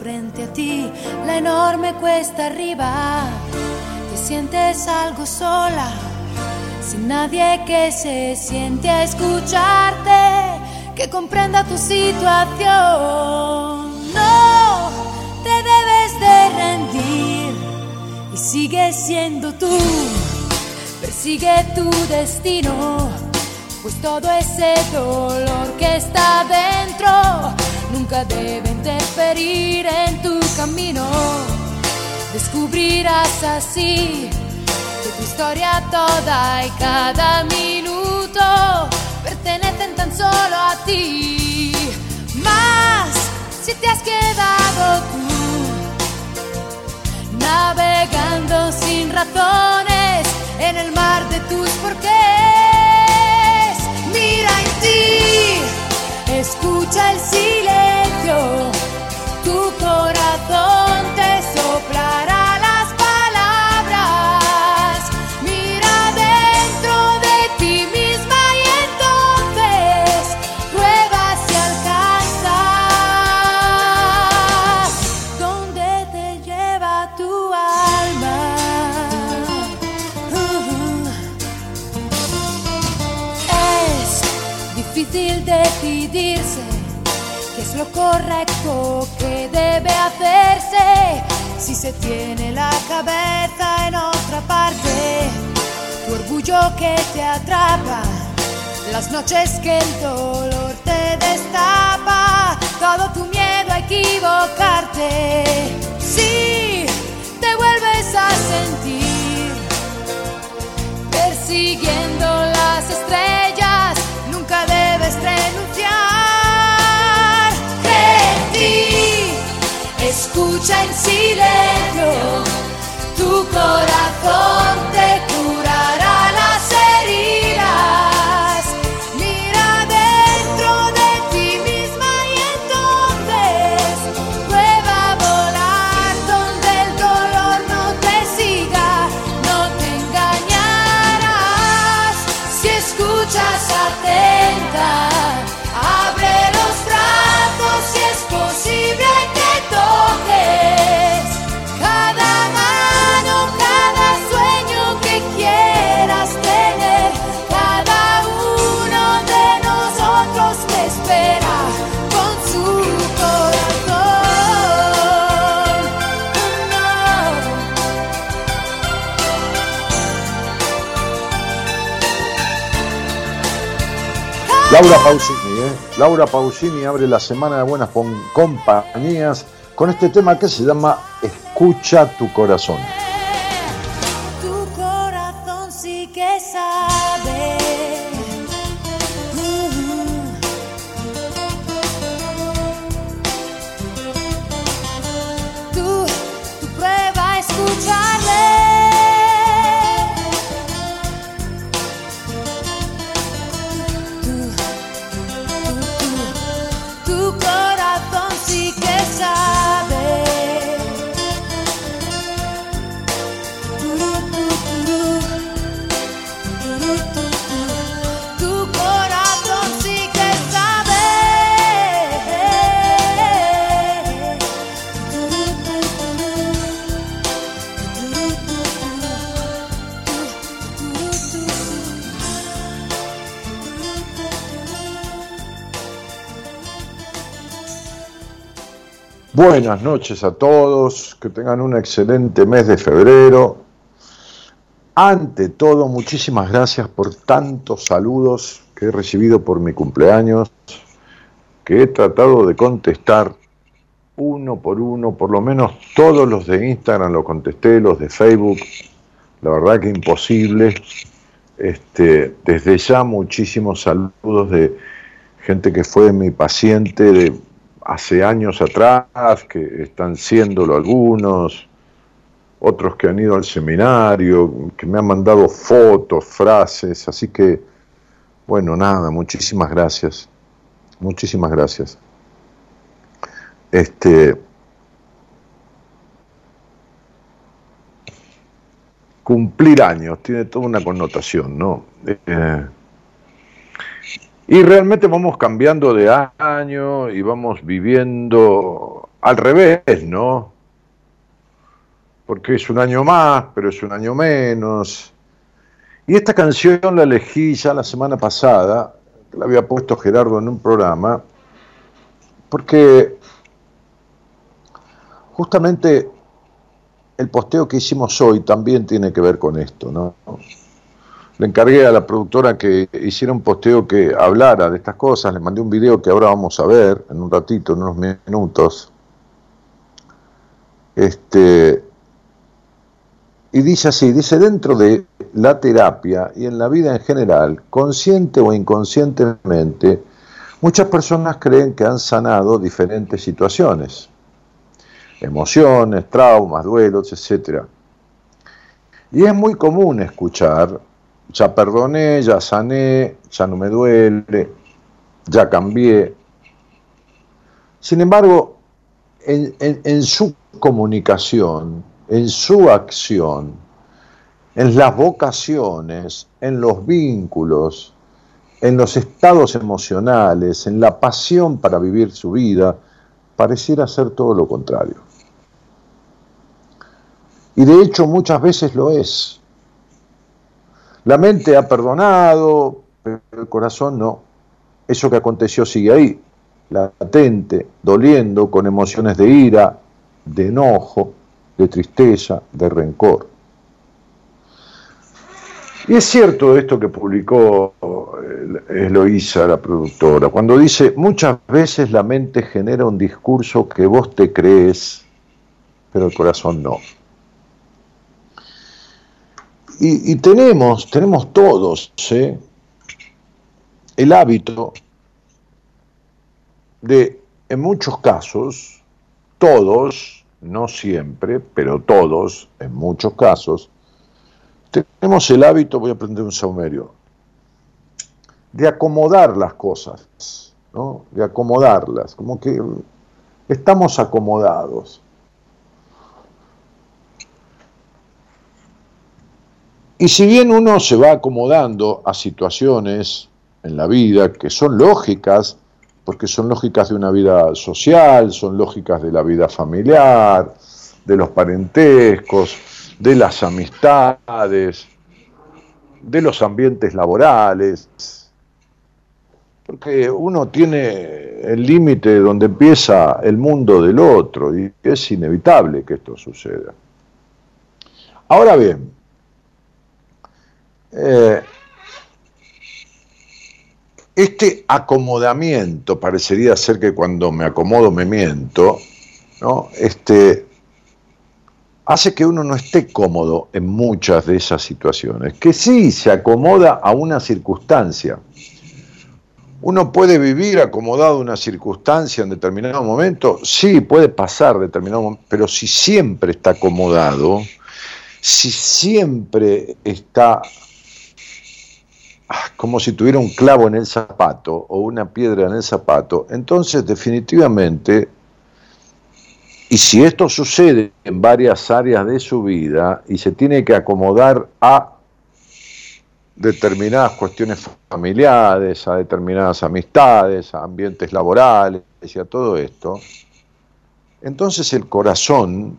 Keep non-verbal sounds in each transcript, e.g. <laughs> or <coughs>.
Frente a ti la enorme cuesta arriba. Te sientes algo sola, sin nadie que se siente a escucharte, que comprenda tu situación. No te debes de rendir y sigue siendo tú. Persigue tu destino pues todo ese dolor que está dentro nunca debe interferir en tu camino. Descubrirás así que tu historia toda y cada minuto pertenecen tan solo a ti. Más si te has quedado tú navegando sin razones en el mar de tus porqués mira en ti, escucha el silencio, tu corazón te tiene la cabeza en otra parte. Tu orgullo que te atrapa, las noches que el dolor te destapa, todo tu miedo a equivocarte. Si te vuelves a sentir persiguiendo las estrellas debes renunciar. En ti, escucha en silencio, tu corazón te curará Laura Pausini, ¿eh? Laura Pausini abre la semana de buenas compañías con este tema que se llama Escucha tu corazón. Buenas noches a todos, que tengan un excelente mes de febrero. Ante todo, muchísimas gracias por tantos saludos que he recibido por mi cumpleaños, que he tratado de contestar uno por uno, por lo menos todos los de Instagram lo contesté, los de Facebook, la verdad que imposible. Este, desde ya muchísimos saludos de gente que fue mi paciente de hace años atrás, que están siéndolo algunos, otros que han ido al seminario, que me han mandado fotos, frases, así que, bueno, nada, muchísimas gracias, muchísimas gracias. Este, cumplir años tiene toda una connotación, ¿no? Eh, y realmente vamos cambiando de año y vamos viviendo al revés, ¿no? Porque es un año más, pero es un año menos. Y esta canción la elegí ya la semana pasada, la había puesto Gerardo en un programa, porque justamente el posteo que hicimos hoy también tiene que ver con esto, ¿no? Le encargué a la productora que hiciera un posteo que hablara de estas cosas, le mandé un video que ahora vamos a ver en un ratito, en unos minutos. Este, y dice así, dice dentro de la terapia y en la vida en general, consciente o inconscientemente, muchas personas creen que han sanado diferentes situaciones, emociones, traumas, duelos, etc. Y es muy común escuchar ya perdoné, ya sané, ya no me duele, ya cambié. Sin embargo, en, su comunicación, en su acción, en las vocaciones, en los vínculos, en los estados emocionales, en la pasión para vivir su vida, pareciera ser todo lo contrario. Y de hecho muchas veces lo es. La mente ha perdonado, pero el corazón no. Eso que aconteció sigue ahí, latente, doliendo, con emociones de ira, de enojo, de tristeza, de rencor. Y es cierto esto que publicó Eloísa, la productora, cuando dice, muchas veces la mente genera un discurso que vos te crees, pero el corazón no. Y, tenemos, tenemos todos ¿eh? el hábito de, en muchos casos, todos, no siempre, pero todos, en muchos casos, tenemos el hábito, voy a aprender un saumerio, de acomodar las cosas, ¿no? de acomodarlas, como que estamos acomodados. Y si bien uno se va acomodando a situaciones en la vida que son lógicas, porque son lógicas de una vida social, son lógicas de la vida familiar, de los parentescos, de las amistades, de los ambientes laborales, porque uno tiene el límite donde empieza el mundo del otro y es inevitable que esto suceda. Ahora bien, eh, este acomodamiento parecería ser que cuando me acomodo me miento, ¿no? Este, hace que uno no esté cómodo en muchas de esas situaciones, que sí se acomoda a una circunstancia. Uno puede vivir acomodado a una circunstancia en determinado momento, sí, puede pasar determinado momento, pero si siempre está acomodado, si siempre está como si tuviera un clavo en el zapato o una piedra en el zapato, entonces definitivamente, y si esto sucede en varias áreas de su vida y se tiene que acomodar a determinadas cuestiones familiares, a determinadas amistades, a ambientes laborales y a todo esto, entonces el corazón,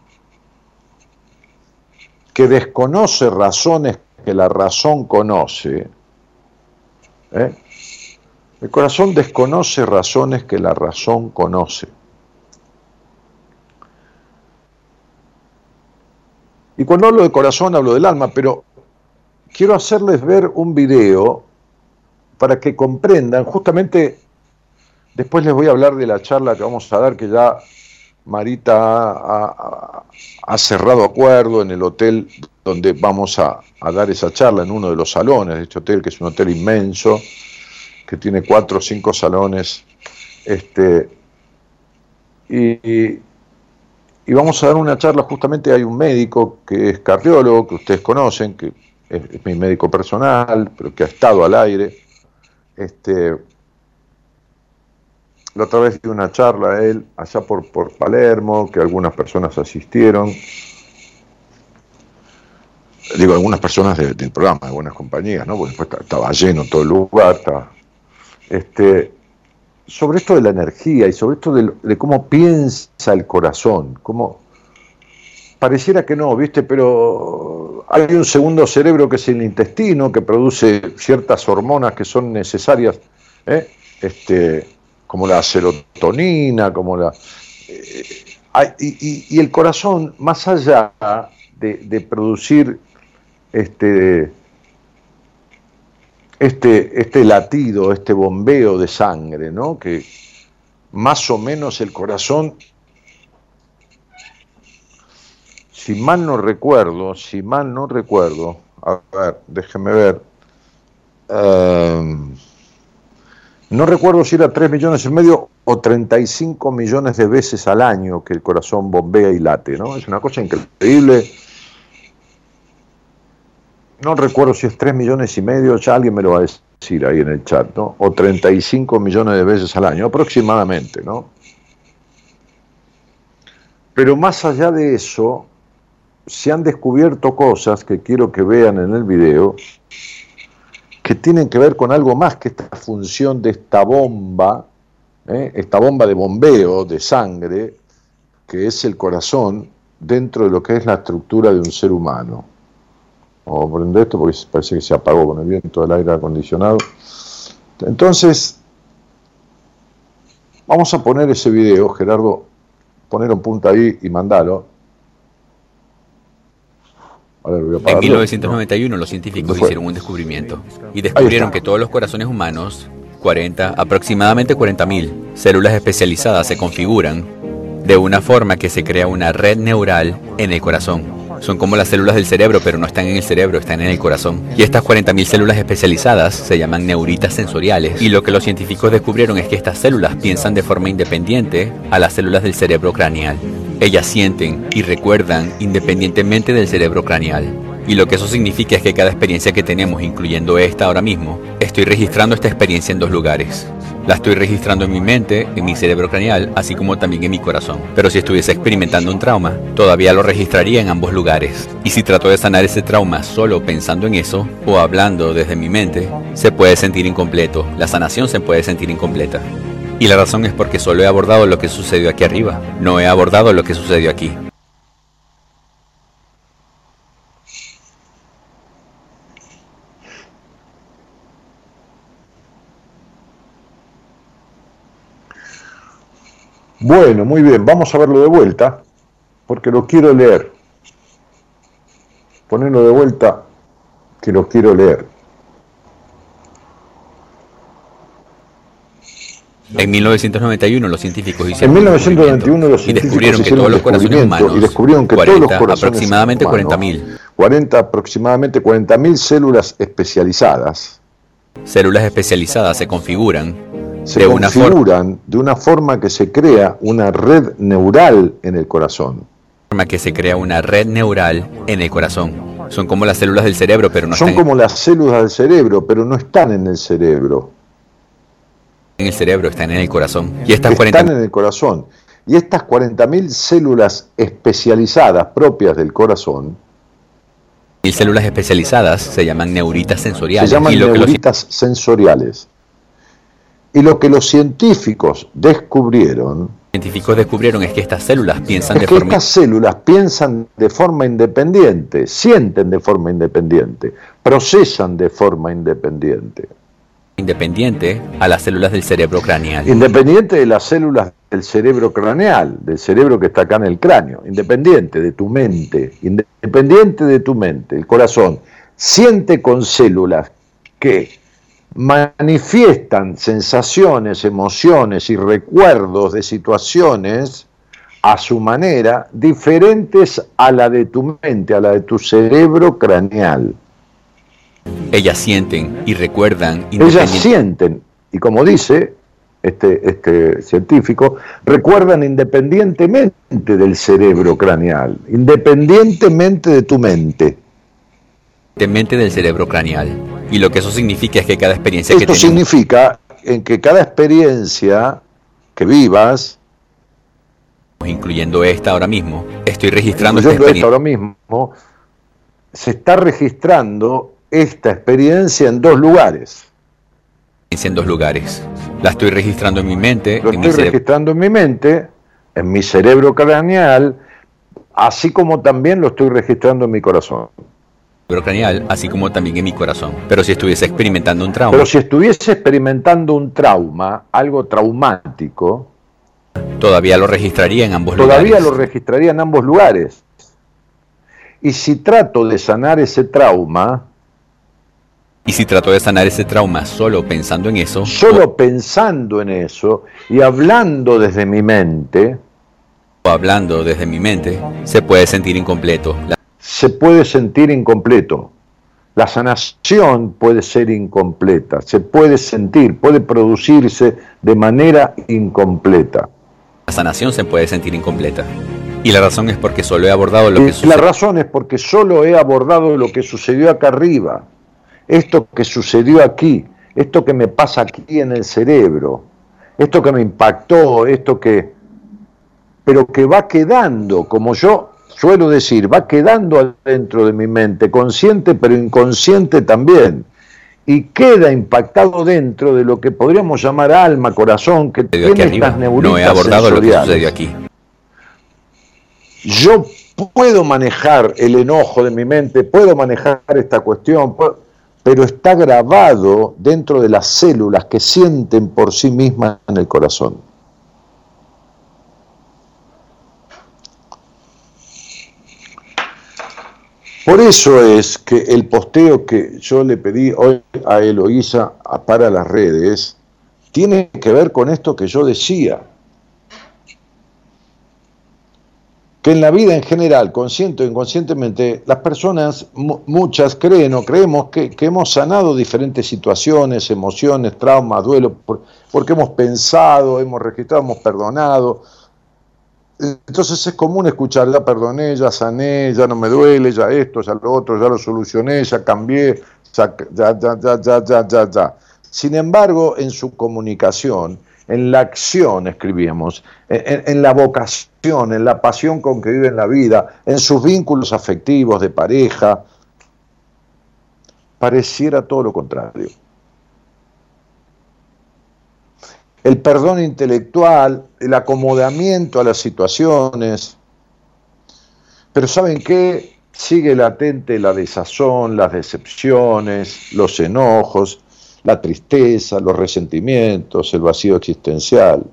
que desconoce razones que la razón conoce, ¿Eh? El corazón desconoce razones que la razón conoce. Y cuando hablo de corazón hablo del alma, pero quiero hacerles ver un video para que comprendan, justamente después les voy a hablar de la charla que vamos a dar, que ya Marita ha, ha cerrado acuerdo en el hotel donde vamos a, dar esa charla, en uno de los salones de este hotel, que es un hotel inmenso, que tiene cuatro o cinco salones. Este, y, vamos a dar una charla, justamente hay un médico que es cardiólogo, que ustedes conocen, que es, mi médico personal, pero que ha estado al aire. Este, la otra vez di una charla a él allá por Palermo, que algunas personas asistieron. Digo, algunas personas del programa, de buenas compañías, ¿no? Porque después estaba lleno todo el lugar. este, sobre esto de la energía y sobre esto de, cómo piensa el corazón, cómo pareciera que no, ¿viste? Pero hay un segundo cerebro que es el intestino, que produce ciertas hormonas que son necesarias, ¿eh? este, como la serotonina, como la... Eh, y, el corazón, más allá de producir este, este, este latido, este bombeo de sangre, ¿no? Que más o menos el corazón, si mal no recuerdo, si mal no recuerdo, a ver, déjeme ver, em, no recuerdo si era 3 millones y medio o 35 millones de veces al año que el corazón bombea y late, ¿no? Es una cosa increíble no recuerdo si es 3 millones y medio, ya alguien me lo va a decir ahí en el chat, ¿no? O 35 millones de veces al año, aproximadamente, ¿no? Pero más allá de eso, se han descubierto cosas que quiero que vean en el video, que tienen que ver con algo más que esta función de esta bomba, ¿eh? esta bomba de bombeo de sangre, que es el corazón dentro de lo que es la estructura de un ser humano. Vamos a prender esto porque parece que se apagó con el viento del aire acondicionado. Entonces, vamos a poner ese video, Gerardo, poner un punto ahí y mandalo. en 1991 los científicos hicieron un descubrimiento y descubrieron que todos los corazones humanos, 40, aproximadamente 40.000 células especializadas se configuran de una forma que se crea una red neural en el corazón. Son como las células del cerebro, pero no están en el cerebro, están en el corazón. Y estas 40.000 células especializadas se llaman neuritas sensoriales. Y lo que los científicos descubrieron es que estas células piensan de forma independiente a las células del cerebro craneal. Ellas sienten y recuerdan independientemente del cerebro craneal. Y lo que eso significa es que cada experiencia que tenemos, incluyendo esta ahora mismo, estoy registrando esta experiencia en dos lugares. La estoy registrando en mi mente, en mi cerebro craneal, así como también en mi corazón. Pero si estuviese experimentando un trauma, todavía lo registraría en ambos lugares. Y si trato de sanar ese trauma solo pensando en eso, o hablando desde mi mente, se puede sentir incompleto. La sanación se puede sentir incompleta. Y la razón es porque solo he abordado lo que sucedió aquí arriba, no he abordado lo que sucedió aquí. Bueno, muy bien, vamos a verlo de vuelta, porque lo quiero leer. Ponerlo de vuelta, que lo quiero leer. En 1991 los científicos hicieron en 1991 los y descubrieron que todos los corazones humanos, y descubrieron que 40, todos los corazones aproximadamente 40.000, 40 aproximadamente 40.000 células especializadas, células especializadas se configuran se de configuran una de una forma que se crea una red neural en el corazón. Forma que se crea una red neural en el corazón. Son como las células del cerebro, pero no Son están como las células del cerebro, pero no están en el cerebro. En el cerebro, están en el corazón. Y estas están en el corazón. Y estas 40.000 células especializadas propias del corazón, y células especializadas se llaman neuritas sensoriales. Se llaman neuritas sensoriales. Y lo que los científicos descubrieron científicos descubrieron es que estas células piensan de forma estas células piensan de forma independiente, sienten de forma independiente, procesan de forma independiente. independiente a las células del cerebro craneal. Independiente de las células del cerebro craneal, del cerebro que está acá en el cráneo, independiente de tu mente, independiente de tu mente, el corazón, siente con células que manifiestan sensaciones, emociones y recuerdos de situaciones a su manera diferentes a la de tu mente, a la de tu cerebro craneal. Ellas sienten y recuerdan. Ellas sienten, y como dice este, este científico, recuerdan independientemente del cerebro craneal, independientemente de tu mente. De mente del cerebro craneal. Y lo que eso significa es que cada experiencia Esto que significa en que cada experiencia que vivas, incluyendo esta ahora mismo, estoy registrando esta, esta ahora mismo, se está registrando esta experiencia en dos lugares. En dos lugares. La estoy registrando en mi mente. Lo estoy registrando en mi mente, en mi cerebro craneal, así como también lo estoy registrando en mi corazón. Craneal, así como también en mi corazón. Pero si estuviese experimentando un trauma. Pero si estuviese experimentando un trauma, algo traumático. Todavía lo registraría en ambos lugares. Todavía lo registraría en ambos lugares. Y si trato de sanar ese trauma, y si trato de sanar ese trauma solo pensando en eso. Solo pensando en eso y hablando desde mi mente. O hablando desde mi mente, se puede sentir incompleto. Se puede sentir incompleto. La sanación puede ser incompleta, se puede sentir, puede producirse de manera incompleta. La sanación se puede sentir incompleta. Y la razón es porque solo he abordado lo que sucedió. La razón es porque solo he abordado lo que sucedió acá arriba esto que sucedió aquí, esto que me pasa aquí en el cerebro, esto que me impactó, esto que... pero que va quedando, como yo suelo decir, va quedando dentro de mi mente, consciente pero inconsciente también, y queda impactado dentro de lo que podríamos llamar alma, corazón, que tiene estas neuritas No he abordado lo que sucedió aquí. Yo puedo manejar el enojo de mi mente, puedo manejar esta cuestión, pero está grabado dentro de las células que sienten por sí mismas en el corazón. Por eso es que el posteo que yo le pedí hoy a Eloísa para las redes tiene que ver con esto que yo decía. que en la vida en general, consciente o inconscientemente, las personas, muchas creen o creemos que, hemos sanado diferentes situaciones, emociones, traumas, duelo, porque hemos pensado, hemos registrado, hemos perdonado. Entonces es común escuchar, ya perdoné, ya sané, ya no me duele, ya esto, ya lo otro, ya lo solucioné, ya cambié, ya, ya, ya, ya, ya, ya, ya. Sin embargo, en su comunicación, en la acción, escribíamos, en, la vocación, en la pasión con que viven la vida, en sus vínculos afectivos de pareja, pareciera todo lo contrario. El perdón intelectual, el acomodamiento a las situaciones, pero ¿saben qué? Sigue latente la desazón, las decepciones, los enojos, la tristeza, los resentimientos, el vacío existencial.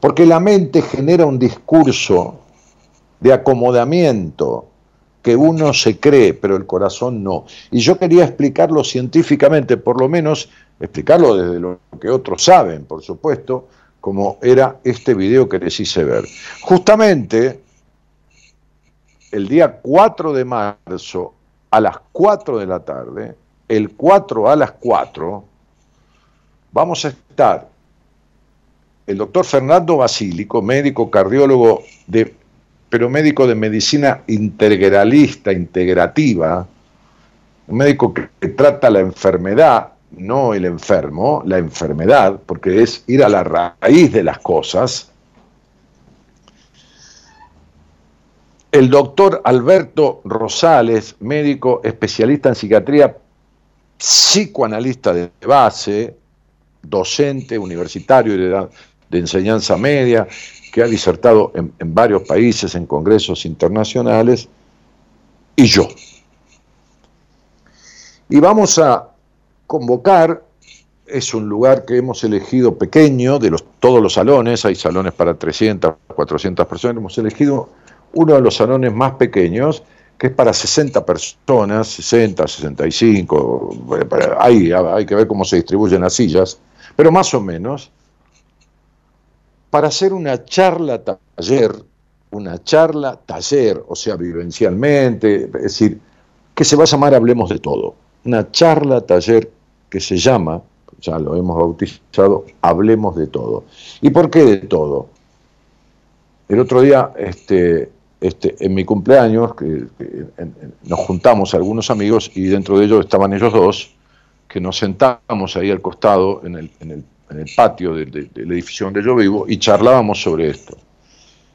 Porque la mente genera un discurso de acomodamiento que uno se cree, pero el corazón no. Y yo quería explicarlo científicamente, por lo menos explicarlo desde lo que otros saben, por supuesto, como era este video que les hice ver. Justamente el día 4 de marzo a las 4 de la tarde, el 4 a las 4, vamos a estar el doctor Fernando Basílico, médico cardiólogo, de, pero médico de medicina integralista, integrativa, un médico que, trata la enfermedad, no el enfermo, la enfermedad, porque es ir a la raíz de las cosas. El doctor Alberto Rosales, médico especialista en psiquiatría psicoanalista de base, docente, universitario de enseñanza media, que ha disertado en, varios países, en congresos internacionales, y yo. Y vamos a convocar, es un lugar que hemos elegido pequeño, de los, todos los salones, hay salones para 300, 400 personas, hemos elegido uno de los salones más pequeños, que es para 60 personas, 60, 65, ahí hay que ver cómo se distribuyen las sillas, pero más o menos, para hacer una charla taller, una charla taller, o sea, vivencialmente, es decir, que se va a llamar Hablemos de Todo, una charla taller que se llama, ya lo hemos bautizado, Hablemos de Todo. ¿Y por qué de todo? El otro día, este, este, en mi cumpleaños, nos juntamos algunos amigos y dentro de ellos estaban ellos dos, que nos sentamos ahí al costado en el, patio del edificio donde yo vivo y charlábamos sobre esto.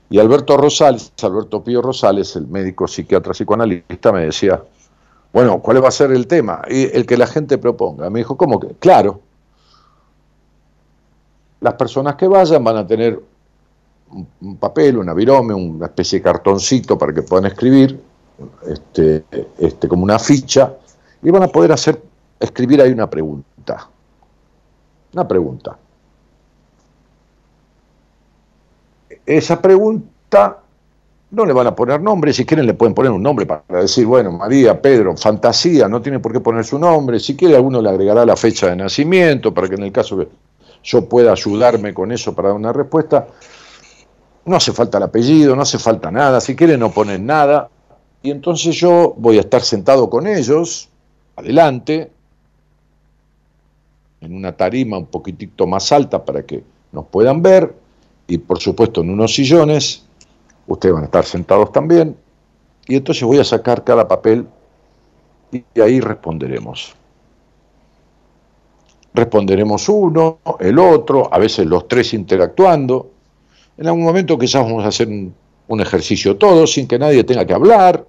Y Alberto Rosales, Alberto Pío Rosales, el médico psiquiatra psicoanalista, me decía, bueno, ¿cuál va a ser el tema? Y el que la gente proponga. Me dijo, ¿cómo que? Claro, las personas que vayan van a tener un papel, una virome, una especie de cartoncito para que puedan escribir, este, este, como una ficha, y van a poder hacer, escribir ahí una pregunta. Una pregunta. Esa pregunta no le van a poner nombre, si quieren le pueden poner un nombre para decir, bueno, María, Pedro, fantasía, no tiene por qué poner su nombre, si quiere alguno le agregará la fecha de nacimiento para que en el caso que yo pueda ayudarme con eso para dar una respuesta, no hace falta el apellido, no hace falta nada, si quieren no ponen nada, y entonces yo voy a estar sentado con ellos, adelante, en una tarima un poquitito más alta para que nos puedan ver, y por supuesto en unos sillones, ustedes van a estar sentados también, y entonces voy a sacar cada papel y ahí responderemos. Responderemos uno, el otro, a veces los tres interactuando, en algún momento quizás vamos a hacer un, ejercicio todos sin que nadie tenga que hablar,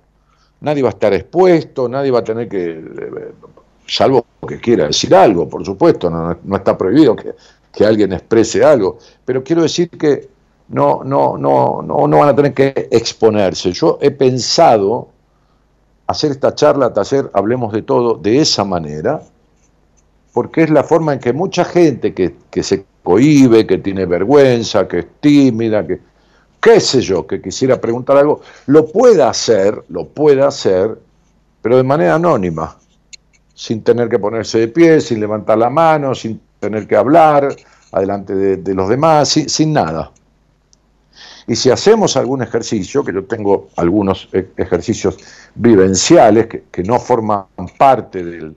nadie va a estar expuesto, nadie va a tener que, salvo que quiera decir algo, por supuesto, no, está prohibido que, alguien exprese algo, pero quiero decir que no, no, no, no, no van a tener que exponerse. Yo he pensado hacer esta charla, taller, hablemos de todo, de esa manera, porque es la forma en que mucha gente que, que se cohibe, que tiene vergüenza, que es tímida, que qué sé yo, que quisiera preguntar algo, lo pueda hacer, lo pueda hacer, pero de manera anónima, sin tener que ponerse de pie, sin levantar la mano, sin tener que hablar adelante de, los demás, sin, nada. Y si hacemos algún ejercicio, que yo tengo algunos e, ejercicios vivenciales que, no forman parte del,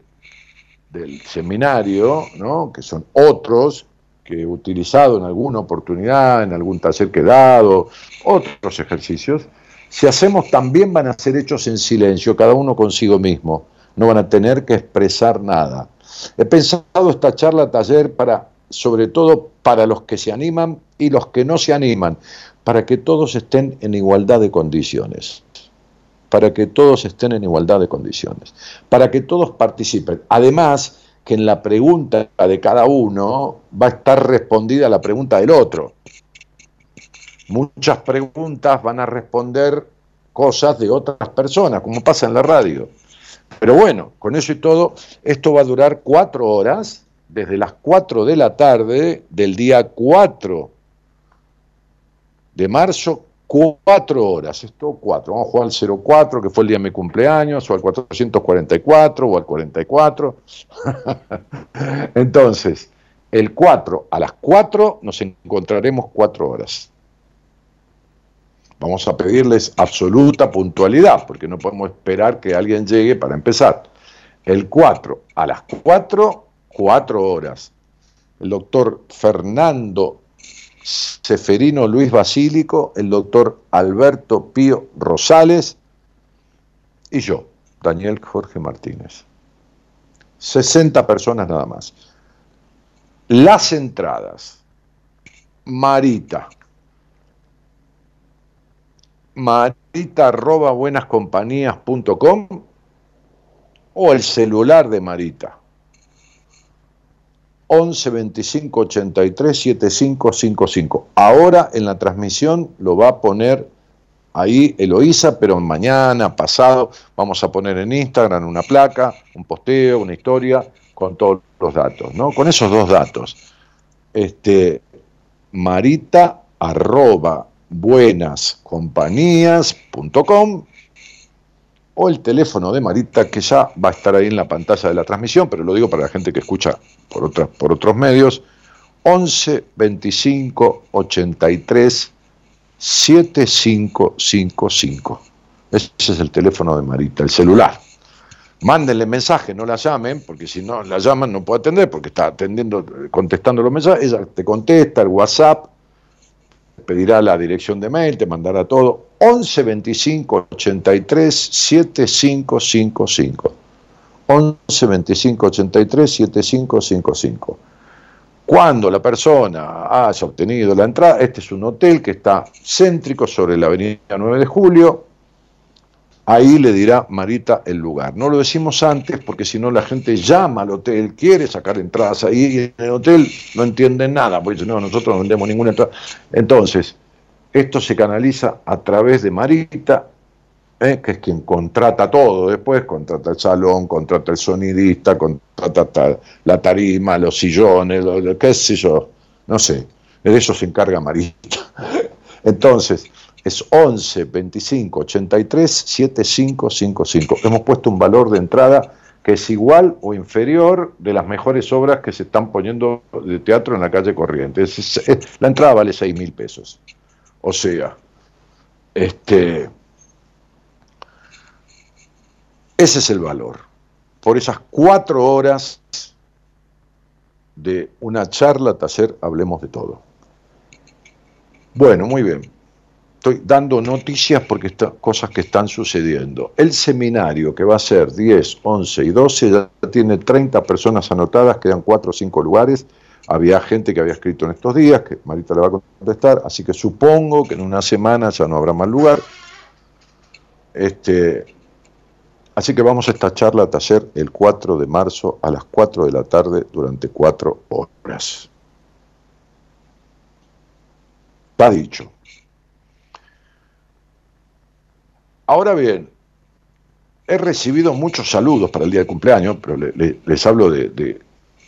del seminario, ¿no? que son otros, que he utilizado en alguna oportunidad, en algún taller que he dado, otros ejercicios, si hacemos también van a ser hechos en silencio, cada uno consigo mismo, no van a tener que expresar nada. He pensado esta charla taller para, sobre todo para los que se animan y los que no se animan, para que todos estén en igualdad de condiciones para que todos estén en igualdad de condiciones, para que todos participen. Además, que en la pregunta de cada uno va a estar respondida la pregunta del otro. Muchas preguntas van a responder cosas de otras personas, como pasa en la radio. Pero bueno, con eso y todo, esto va a durar cuatro horas, desde las cuatro de la tarde del día 4 de marzo cuatro horas, esto cuatro, vamos a jugar al 04, que fue el día de mi cumpleaños, o al 444, o al 44. <laughs> Entonces, el 4 a las 4 nos encontraremos cuatro horas. Vamos a pedirles absoluta puntualidad, porque no podemos esperar que alguien llegue para empezar. El 4 a las 4, cuatro horas. El doctor Fernando Seferino Luis Basílico, el doctor Alberto Pío Rosales y yo, Daniel Jorge Martínez. 60 personas nada más. Las entradas. Marita. Marita arroba buenascompañías.com o el celular de Marita 11 25 83 7555. Ahora en la transmisión lo va a poner ahí Eloísa, pero mañana, pasado, vamos a poner en Instagram una placa, un posteo, una historia con todos los datos, ¿no? Con esos dos datos. Este, marita arroba buenascompañías.com o el teléfono de Marita que ya va a estar ahí en la pantalla de la transmisión, pero lo digo para la gente que escucha por, otras, por otros medios, 11 25 83 7555. Ese es el teléfono de Marita, el celular. Mándenle mensaje, no la llamen, porque si no la llaman no puede atender, porque está atendiendo, contestando los mensajes, ella te contesta, el WhatsApp, pedirá la dirección de mail, te mandará todo. 11 25 83 7555. 11 25 83 7555. Cuando la persona haya obtenido la entrada, este es un hotel que está céntrico sobre la avenida 9 de Julio, ahí le dirá Marita el lugar. No lo decimos antes porque si no la gente llama al hotel, quiere sacar entradas ahí y en el hotel no entienden nada, porque no, nosotros no vendemos ninguna entrada. Entonces, esto se canaliza a través de Marita ¿eh? que es quien contrata todo después, contrata el salón, contrata el sonidista, contrata la tarima, los sillones, lo, qué sé yo, no sé, de eso se encarga Marita. <laughs> Entonces, es 11 25 83 7555. Hemos puesto un valor de entrada que es igual o inferior de las mejores obras que se están poniendo de teatro en la calle Corrientes. la entrada vale 6 mil pesos. O sea, este, ese es el valor. Por esas cuatro horas de una charla, taller, hablemos de todo. Bueno, muy bien. Estoy dando noticias porque están cosas que están sucediendo. El seminario que va a ser 10, 11 y 12 ya tiene 30 personas anotadas, quedan 4 o 5 lugares. Había gente que había escrito en estos días, que Marita le va a contestar, así que supongo que en una semana ya no habrá más lugar. Este, Así que vamos a esta charla a taller el 4 de marzo a las 4 de la tarde durante 4 horas. Está dicho. Ahora bien, he recibido muchos saludos para el día de cumpleaños, pero les hablo de,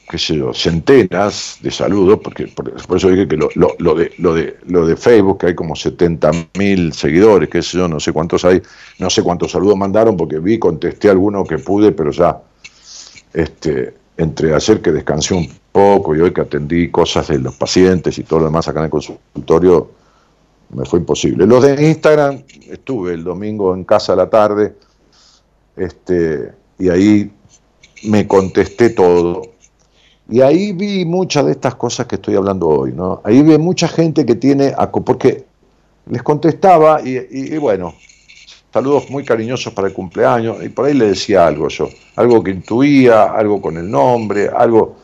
qué sé yo, centenas de saludos, porque por, eso dije que lo, de, lo, de, lo de Facebook, que hay como 70 mil seguidores, qué sé yo, no sé cuántos hay, no sé cuántos saludos mandaron, porque vi, contesté alguno que pude, pero ya, este, entre ayer que descansé un poco y hoy que atendí cosas de los pacientes y todo lo demás acá en el consultorio, me fue imposible. Los de Instagram, estuve el domingo en casa a la tarde, este, y ahí me contesté todo y ahí vi muchas de estas cosas que estoy hablando hoy, ¿no? Ahí vi mucha gente que tiene, porque les contestaba y, bueno, saludos muy cariñosos para el cumpleaños, y por ahí le decía algo yo, algo que intuía, algo con el nombre, algo,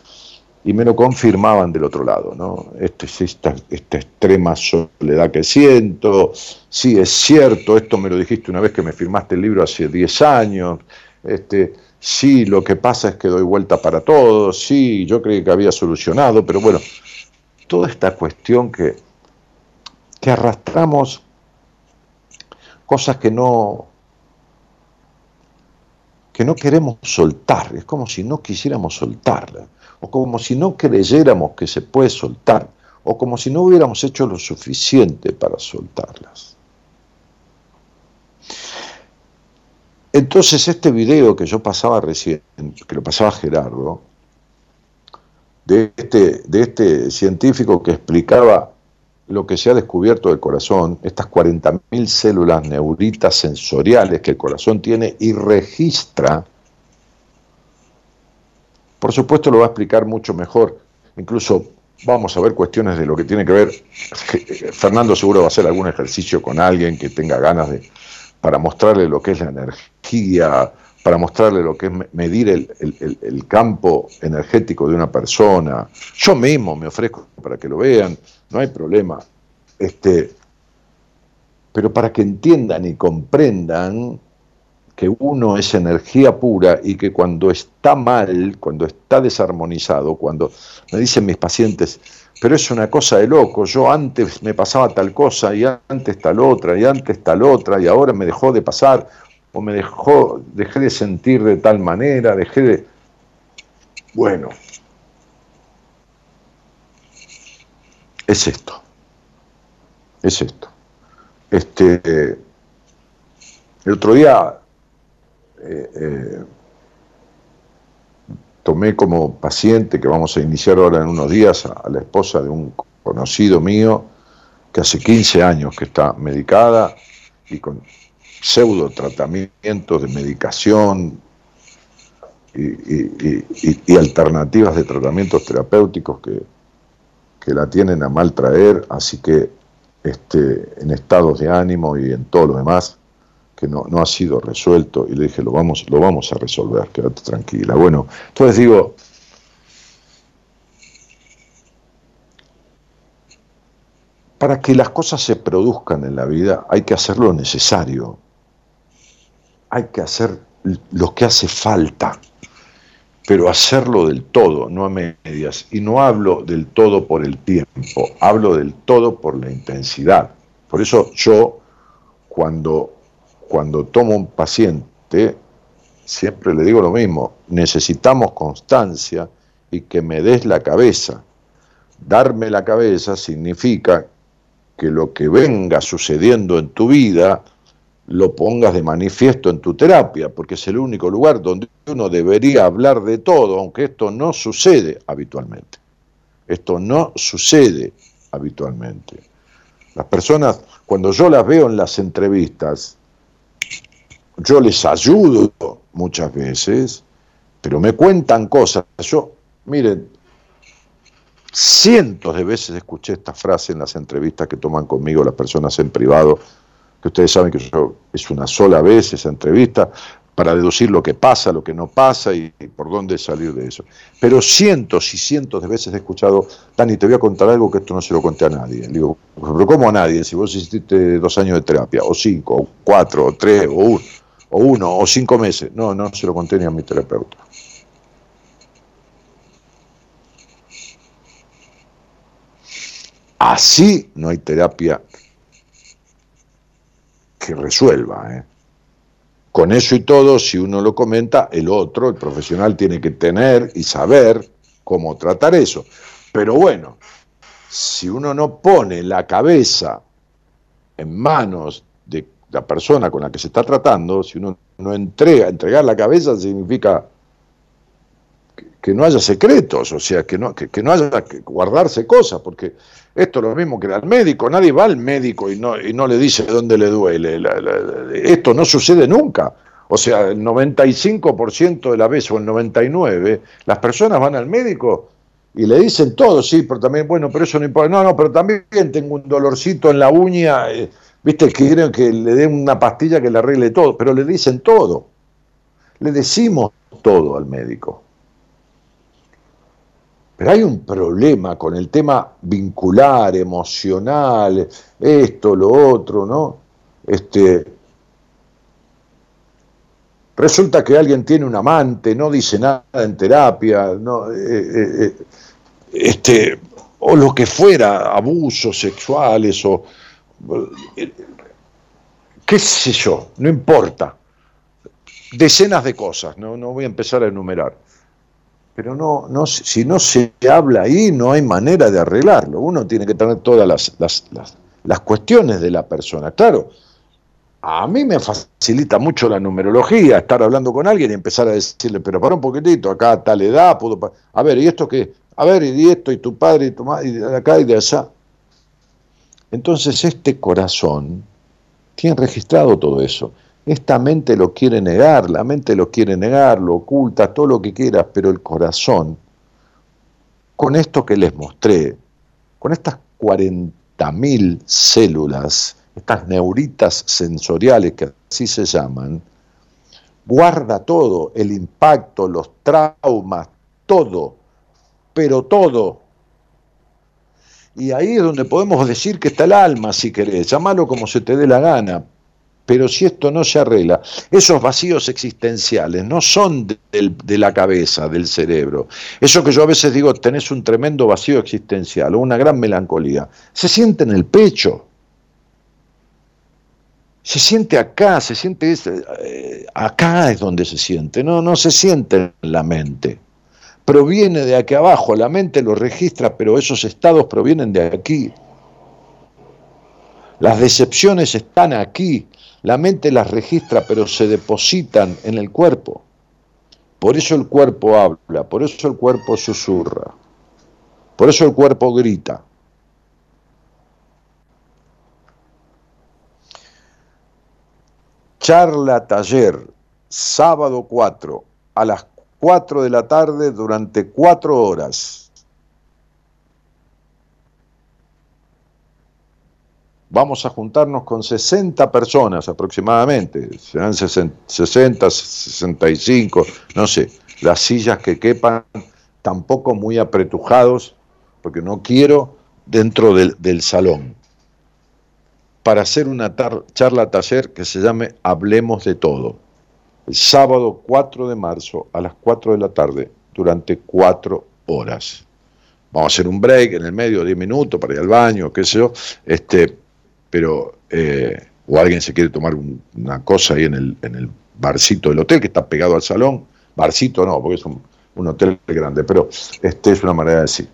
y me lo confirmaban del otro lado, ¿no? Este, esta, esta extrema soledad que siento, sí, es cierto, esto me lo dijiste una vez que me firmaste el libro hace 10 años, este, sí, lo que pasa es que doy vuelta para todo, sí, yo creí que había solucionado, pero bueno, toda esta cuestión que, que arrastramos cosas que no que no queremos soltar, es como si no quisiéramos soltarla, o como si no creyéramos que se puede soltar, o como si no hubiéramos hecho lo suficiente para soltarlas. Entonces este video que yo pasaba recién, que lo pasaba Gerardo, de este, de este científico que explicaba lo que se ha descubierto del corazón, estas 40.000 células neuritas sensoriales que el corazón tiene y registra, por supuesto lo va a explicar mucho mejor, incluso vamos a ver cuestiones de lo que tiene que ver, Fernando seguro va a hacer algún ejercicio con alguien que tenga ganas de, para mostrarle lo que es la energía, para mostrarle lo que es medir el, campo energético de una persona. Yo mismo me ofrezco para que lo vean, no hay problema. Este, pero para que entiendan y comprendan que uno es energía pura y que cuando está mal, cuando está desarmonizado, cuando me dicen mis pacientes, pero es una cosa de loco, yo antes me pasaba tal cosa y antes tal otra y antes tal otra y ahora me dejó de pasar o me dejó, dejé de sentir de tal manera, dejé de... Bueno, es esto. Es esto. Este, el otro día eh, eh, tomé como paciente, que vamos a iniciar ahora en unos días, a, la esposa de un conocido mío, que hace 15 años que está medicada y con pseudo tratamientos de medicación y, alternativas de tratamientos terapéuticos que, que, la tienen a mal traer, así que este, en estados de ánimo y en todo lo demás, que no, no ha sido resuelto, y le dije, lo vamos, lo vamos a resolver, quédate tranquila. Bueno, entonces digo, para que las cosas se produzcan en la vida hay que hacer lo necesario, hay que hacer lo que hace falta, pero hacerlo del todo, no a medias. Y no hablo del todo por el tiempo, hablo del todo por la intensidad. Por eso yo, cuando cuando tomo un paciente, siempre le digo lo mismo, necesitamos constancia y que me des la cabeza. Darme la cabeza significa que lo que venga sucediendo en tu vida lo pongas de manifiesto en tu terapia, porque es el único lugar donde uno debería hablar de todo, aunque esto no sucede habitualmente. Esto no sucede habitualmente. Las personas, cuando yo las veo en las entrevistas, yo les ayudo muchas veces, pero me cuentan cosas. Yo, miren, cientos de veces escuché esta frase en las entrevistas que toman conmigo las personas en privado, que ustedes saben que yo, es una sola vez esa entrevista, para deducir lo que pasa, lo que no pasa y, por dónde salir de eso. Pero cientos y cientos de veces he escuchado, Dani, te voy a contar algo que esto no se lo conté a nadie. digo, pero ¿cómo a nadie? Si vos hiciste dos años de terapia, o cinco, o cuatro, o tres, o uno o uno, o cinco meses. No, no se lo conté ni a mi terapeuta. Así no hay terapia que resuelva. ¿eh? Con eso y todo, si uno lo comenta, el otro, el profesional, tiene que tener y saber cómo tratar eso. Pero bueno, si uno no pone la cabeza en manos de la persona con la que se está tratando, si uno no entrega, entregar la cabeza significa que, no haya secretos, o sea, que no, que, no haya que guardarse cosas, porque esto es lo mismo que al médico, nadie va al médico y no, y no le dice dónde le duele, esto no sucede nunca. O sea, el 95% de la vez o el 99%, las personas van al médico y le dicen todo, sí, pero también, bueno, pero eso no importa. No, no, pero también tengo un dolorcito en la uña. Eh, Viste, quieren que le den una pastilla que le arregle todo, pero le dicen todo. Le decimos todo al médico. Pero hay un problema con el tema vincular, emocional, esto, lo otro, ¿no? Este, resulta que alguien tiene un amante, no dice nada en terapia, no, eh, eh, eh, este, o lo que fuera, abusos sexuales o qué sé yo, no importa. Decenas de cosas, no, no voy a empezar a enumerar. Pero no, no, si no se habla ahí, no hay manera de arreglarlo. Uno tiene que tener todas las, las, las, cuestiones de la persona. Claro, a mí me facilita mucho la numerología, estar hablando con alguien y empezar a decirle, pero para un poquitito, acá tal edad, puedo... A ver, ¿y esto qué? A ver, ¿y esto? ¿Y tu padre? ¿Y tu madre? ¿Y de acá y de allá? Entonces este corazón tiene registrado todo eso. Esta mente lo quiere negar, la mente lo quiere negar, lo oculta, todo lo que quieras, pero el corazón, con esto que les mostré, con estas 40.000 células, estas neuritas sensoriales que así se llaman, guarda todo, el impacto, los traumas, todo, pero todo. Y ahí es donde podemos decir que está el alma, si querés, llamalo como se te dé la gana. Pero si esto no se arregla, esos vacíos existenciales no son de, la cabeza, del cerebro. Eso que yo a veces digo, tenés un tremendo vacío existencial o una gran melancolía, se siente en el pecho. Se siente acá, se siente, eh, acá es donde se siente, no, no se siente en la mente. Proviene de aquí abajo, la mente lo registra, pero esos estados provienen de aquí. Las decepciones están aquí, la mente las registra, pero se depositan en el cuerpo. Por eso el cuerpo habla, por eso el cuerpo susurra, por eso el cuerpo grita. Charla taller, sábado 4, a las 4 de la tarde durante 4 horas. Vamos a juntarnos con 60 personas aproximadamente, serán 60, 65, no sé, las sillas que quepan, tampoco muy apretujados, porque no quiero dentro del, del salón para hacer una charla taller que se llame Hablemos de todo. El sábado 4 de marzo a las 4 de la tarde durante 4 horas. Vamos a hacer un break en el medio, 10 minutos para ir al baño, qué sé yo, este, pero, eh, o alguien se quiere tomar una cosa ahí en el, en el barcito del hotel que está pegado al salón, barcito no, porque es un, un hotel grande, pero este es una manera de decir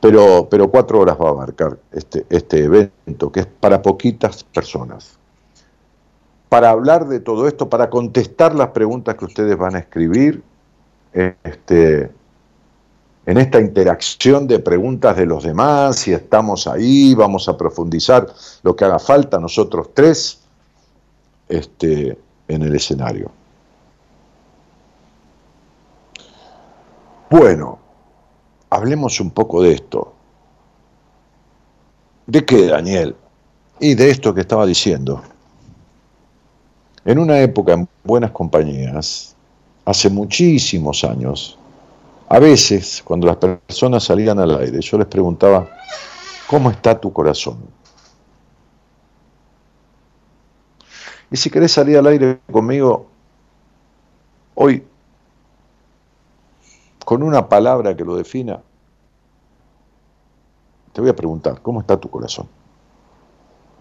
pero, pero cuatro horas va a marcar este, este evento, que es para poquitas personas. Para hablar de todo esto, para contestar las preguntas que ustedes van a escribir, este, en esta interacción de preguntas de los demás, si estamos ahí, vamos a profundizar lo que haga falta nosotros tres este, en el escenario. Bueno, hablemos un poco de esto. ¿De qué, Daniel? Y de esto que estaba diciendo. En una época en buenas compañías, hace muchísimos años, a veces cuando las personas salían al aire, yo les preguntaba, ¿cómo está tu corazón? Y si querés salir al aire conmigo, hoy con una palabra que lo defina, te voy a preguntar, ¿cómo está tu corazón?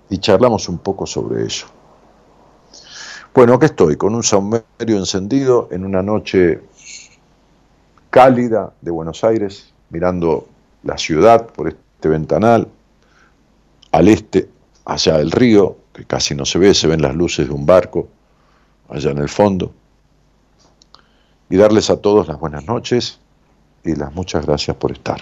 Y charlamos un poco sobre ello. Bueno, aquí estoy, con un saumerio encendido en una noche cálida de Buenos Aires, mirando la ciudad por este ventanal, al este, allá del río, que casi no se ve, se ven las luces de un barco allá en el fondo y darles a todos las buenas noches y las muchas gracias por estar.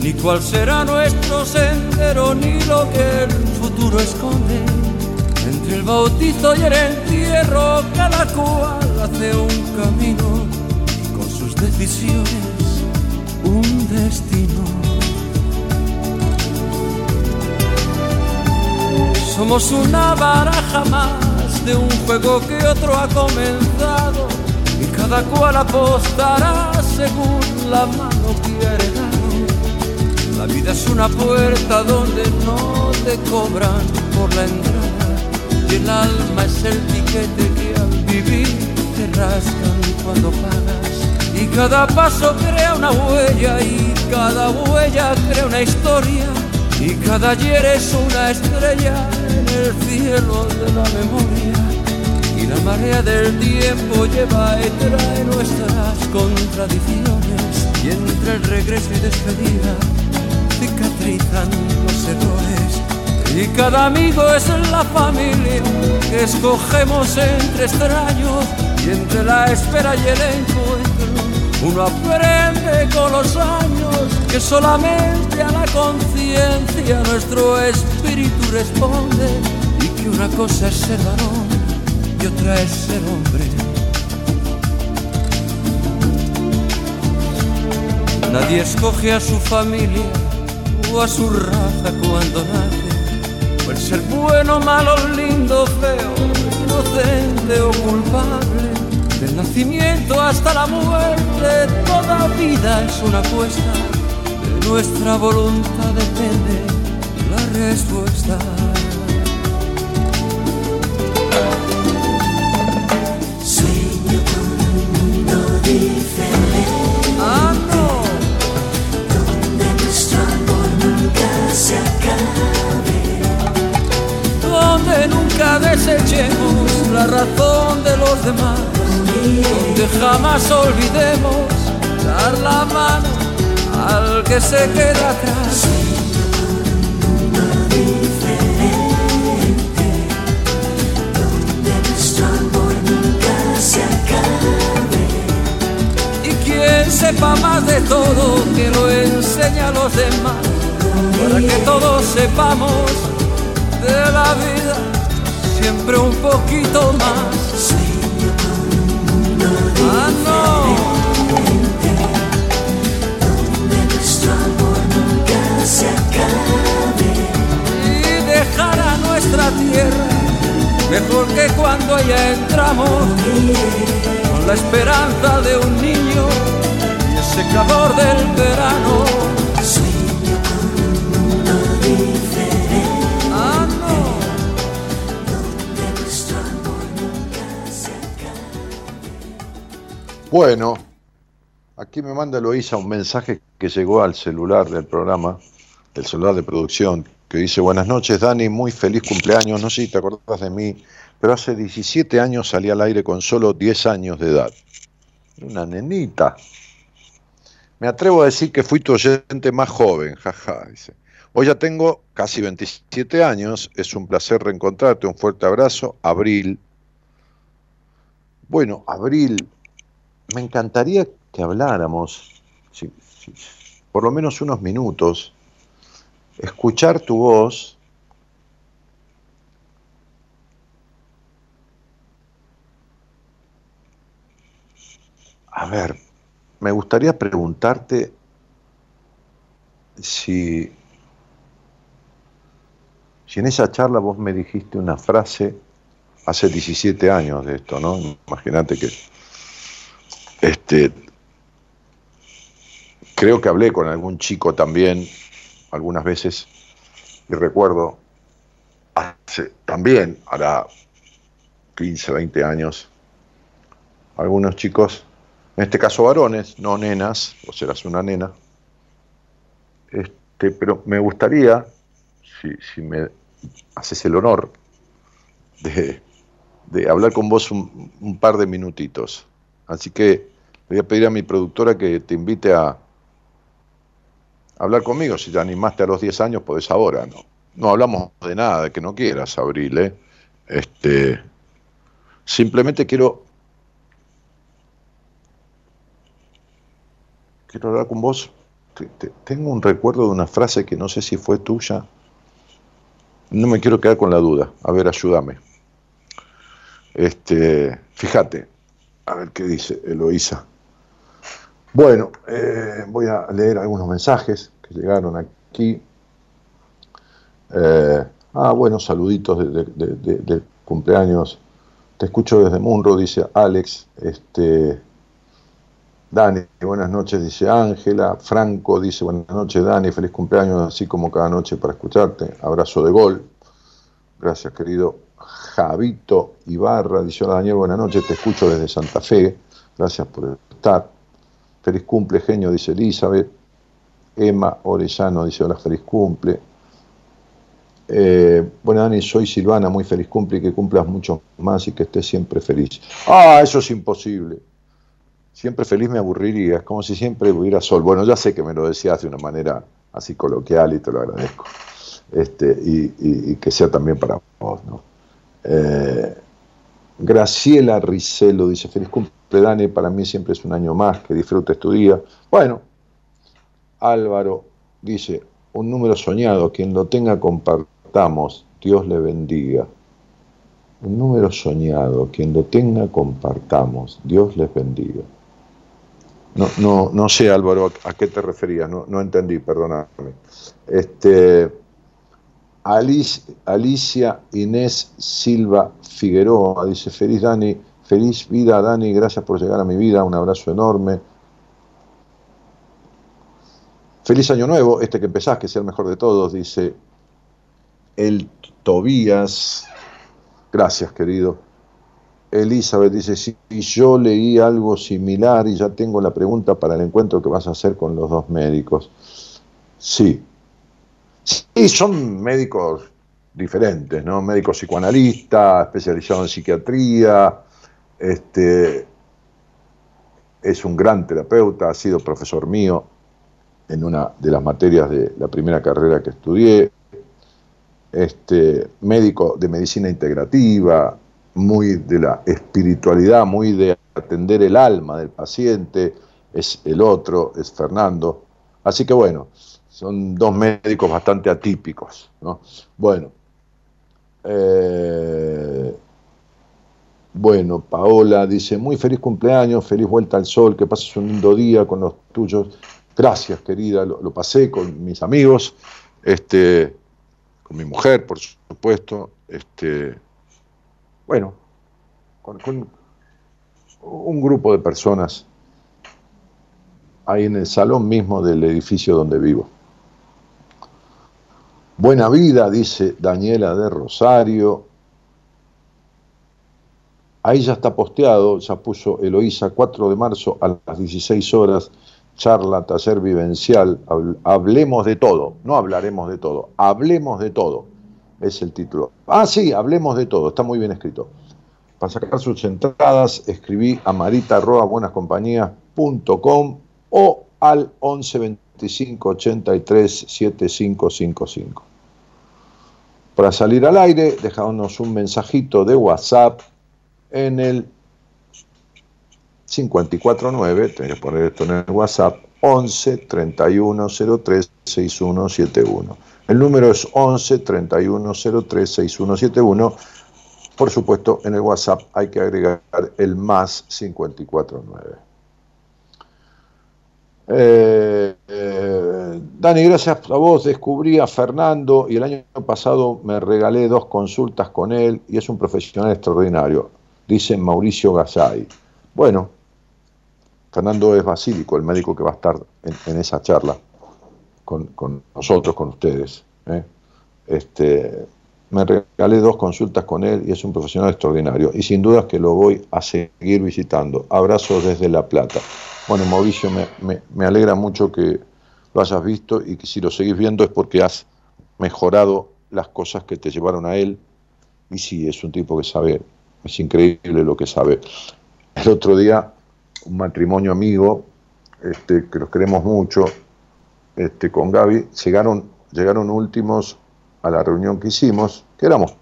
ni cuál será nuestro sendero, ni lo que el futuro esconde. Entre el bautizo y el entierro, cada cual hace un camino y con sus decisiones un destino. Somos una baraja más de un juego que otro ha comenzado y cada cual apostará según la mano quiere la vida es una puerta donde no te cobran por la entrada y el alma es el tiquete que al vivir te rascan cuando pagas. Y cada paso crea una huella y cada huella crea una historia y cada ayer es una estrella en el cielo de la memoria. Y la marea del tiempo lleva y trae nuestras contradicciones y entre el regreso y despedida cicatrizan los errores. Y cada amigo es la familia que escogemos entre extraños y entre la espera y el encuentro. Uno aprende con los años que solamente a la conciencia nuestro espíritu responde y que una cosa es ser varón y otra es ser hombre. Nadie escoge a su familia a su raza cuando nace. Puede ser bueno, malo, lindo, feo, inocente o culpable. Del nacimiento hasta la muerte, toda vida es una apuesta. De nuestra voluntad depende la respuesta. Desechemos la razón de los demás, donde jamás olvidemos dar la mano al que se queda atrás. Y quien sepa más de todo, que lo enseñe a los demás, para que todos sepamos de la vida siempre un poquito más. Ah, no. y dejar nuestra tierra mejor que cuando allá entramos con la esperanza de un niño y ese calor del verano. Bueno, aquí me manda Eloísa un mensaje que llegó al celular del programa, del celular de producción, que dice, buenas noches Dani, muy feliz cumpleaños, no sé si te acordás de mí, pero hace 17 años salí al aire con solo 10 años de edad. Una nenita. Me atrevo a decir que fui tu oyente más joven, jaja, dice. Hoy ya tengo casi 27 años, es un placer reencontrarte, un fuerte abrazo, Abril. Bueno, Abril, me encantaría que habláramos, sí, sí, por lo menos unos minutos, escuchar tu voz. A ver, me gustaría preguntarte si, si en esa charla vos me dijiste una frase hace 17 años de esto, ¿no? Imagínate que este, creo que hablé con algún chico también algunas veces y recuerdo hace también, hará 15, 20 años, algunos chicos, en este caso varones, no nenas, o serás una nena, este, pero me gustaría, si, me haces el honor, de, de hablar con vos un par de minutitos. Así que le voy a pedir a mi productora que te invite a, hablar conmigo. Si te animaste a los 10 años, podés ahora, ¿no? No hablamos de nada, de que no quieras, Abril, ¿eh? Este, simplemente quiero... Quiero hablar con vos. Te- te- tengo un recuerdo de una frase que no sé si fue tuya. No me quiero quedar con la duda. A ver, ayúdame. Este, fíjate, a ver qué dice Eloísa. Bueno, eh, voy a leer algunos mensajes que llegaron aquí. Eh, ah, bueno, saluditos de, de- cumpleaños. Te escucho desde Munro, dice Alex. Este, Dani, buenas noches, dice Ángela. Franco dice buenas noches, Dani, feliz cumpleaños, así como cada noche para escucharte. Abrazo de gol. Gracias, querido Javito Ibarra. Dice, hola Daniel, buenas noches, te escucho desde Santa Fe. Gracias por estar. Feliz cumple, genio, dice Elizabeth. Emma Orellano dice, hola, feliz cumple. Eh, bueno, Dani, soy Silvana, muy feliz cumple y que cumplas mucho más y que estés siempre feliz. Ah, eso es imposible. Siempre feliz me aburriría, es como si siempre hubiera sol. Bueno, ya sé que me lo decías de una manera así coloquial y te lo agradezco. Este, y, y- y que sea también para vos, ¿no? Eh, Graciela Ricelo dice, feliz cumple Dani, para mí siempre es un año más, que disfrutes tu día. Bueno, Álvaro dice, un número soñado, quien lo tenga compartamos, Dios le bendiga. Un número soñado, quien lo tenga compartamos, Dios les bendiga. No, no, no sé Álvaro a qué te referías, no, no entendí, perdóname. Este, Alicia Inés Silva Figueroa dice, feliz Dani, feliz vida Dani, gracias por llegar a mi vida, un abrazo enorme. Feliz año nuevo, este que empezás, que sea el mejor de todos, dice el Tobías. Gracias, querido. Elizabeth dice, si yo leí algo similar y ya tengo la pregunta para el encuentro que vas a hacer con los dos médicos. Sí, Sí, son médicos diferentes, ¿no? Médico psicoanalista, especializado en psiquiatría, este, es un gran terapeuta, ha sido profesor mío en una de las materias de la primera carrera que estudié, este, médico de medicina integrativa, muy de la espiritualidad, muy de atender el alma del paciente, es el otro, es Fernando. Así que bueno, son dos médicos bastante atípicos. ¿no? Bueno, eh, bueno, Paola dice, muy feliz cumpleaños, feliz vuelta al sol, que pases un lindo día con los tuyos. Gracias, querida, lo, pasé con mis amigos, este, con mi mujer, por supuesto. Este, bueno, con un grupo de personas ahí en el salón mismo del edificio donde vivo. Buena vida, dice Daniela de Rosario. Ahí ya está posteado, ya puso Eloísa 4 de marzo a las 16 horas, charla, taller vivencial, hablemos de todo, no hablaremos de todo, hablemos de todo, es el título. Ah, sí, hablemos de todo, está muy bien escrito. Para sacar sus entradas, escribí a marita.buenascompañías.com o al 11 25 83 7555 para salir al aire, dejándonos un mensajito de WhatsApp en el 549, tenés que poner esto en el WhatsApp, 11 31 03 6171. El número es 11 31 03 6171. Por supuesto, en el WhatsApp hay que agregar el más 549. Eh, eh, Dani, gracias a vos descubrí a Fernando y el año pasado me regalé dos consultas con él y es un profesional extraordinario, dice Mauricio Gasay. Bueno, Fernando es Basílico, el médico que va a estar en, esa charla con, nosotros, con ustedes. ¿eh? Este, me regalé dos consultas con él y es un profesional extraordinario y sin duda que lo voy a seguir visitando. Abrazos desde La Plata. Bueno, Mauricio, me, alegra mucho que lo hayas visto y que si lo seguís viendo es porque has mejorado las cosas que te llevaron a él. Y sí, es un tipo que sabe, es increíble lo que sabe. El otro día, un matrimonio amigo, este, que los queremos mucho, este, con Gaby, llegaron, llegaron últimos a la reunión que hicimos, que éramos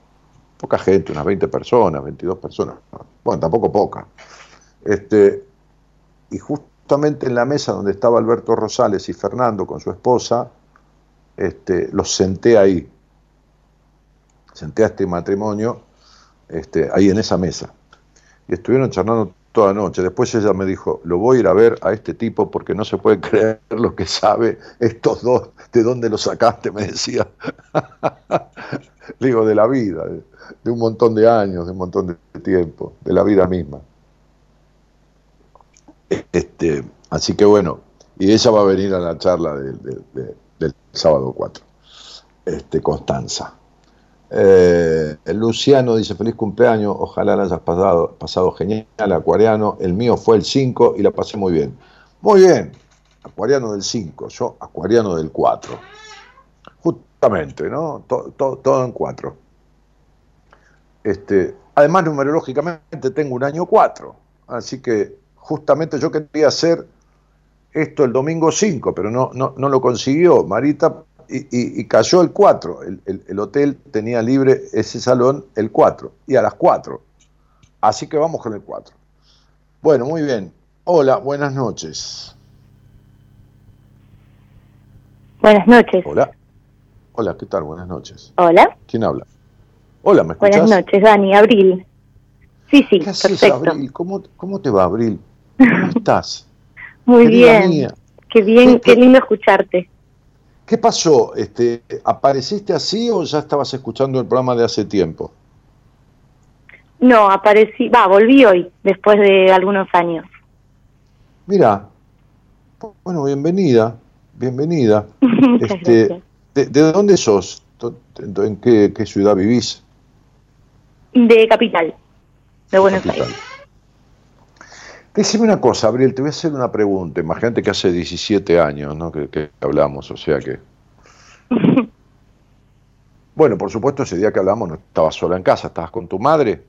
poca gente, unas 20 personas, 22 personas, bueno, tampoco poca. Este, y justo justamente en la mesa donde estaba Alberto Rosales y Fernando con su esposa, este, los senté ahí. Senté a este matrimonio este, ahí en esa mesa. Y estuvieron charlando toda la noche. Después ella me dijo, lo voy a ir a ver a este tipo porque no se puede <laughs> creer lo que sabe estos dos, de dónde lo sacaste, me decía. <laughs> Digo, de la vida, de un montón de años, de un montón de tiempo, de la vida misma. Este, así que bueno, y ella va a venir a la charla del sábado 4, este, Constanza. Eh, Luciano dice feliz cumpleaños, ojalá la hayas pasado, pasado genial, acuariano, el mío fue el 5 y la pasé muy bien. Muy bien, acuariano del 5, yo acuariano del 4. Justamente, ¿no? Todo, en 4. Este, además, numerológicamente tengo un año 4, así que justamente yo quería hacer esto el domingo 5, pero no, no, no lo consiguió Marita y, cayó el 4. El, hotel tenía libre ese salón el 4 y a las 4. Así que vamos con el 4. Bueno, muy bien. Hola, buenas noches. Buenas noches. Hola. Hola, ¿qué tal? Buenas noches. Hola. ¿Quién habla? Hola, ¿me escuchas? Buenas noches, Dani, Abril. Sí, sí, ¿Qué haces, Abril? ¿Cómo, ¿Cómo te va, Abril? ¿Cómo estás? <laughs> Muy bien. Qué bien, qué, lindo escucharte. ¿Qué pasó? Este, ¿Apareciste así o ya estabas escuchando el programa de hace tiempo? No, aparecí, va, volví hoy, después de algunos años. Mira, bueno, bienvenida, bienvenida. <laughs> este, de, dónde sos? ¿En qué, ciudad vivís? De Capital, de Buenos Aires. Decime una cosa, Abril, te voy a hacer una pregunta. Imagínate que hace 17 años ¿no? que, hablamos, o sea que... <laughs> bueno, por supuesto, ese día que hablamos no estabas sola en casa, estabas con tu madre.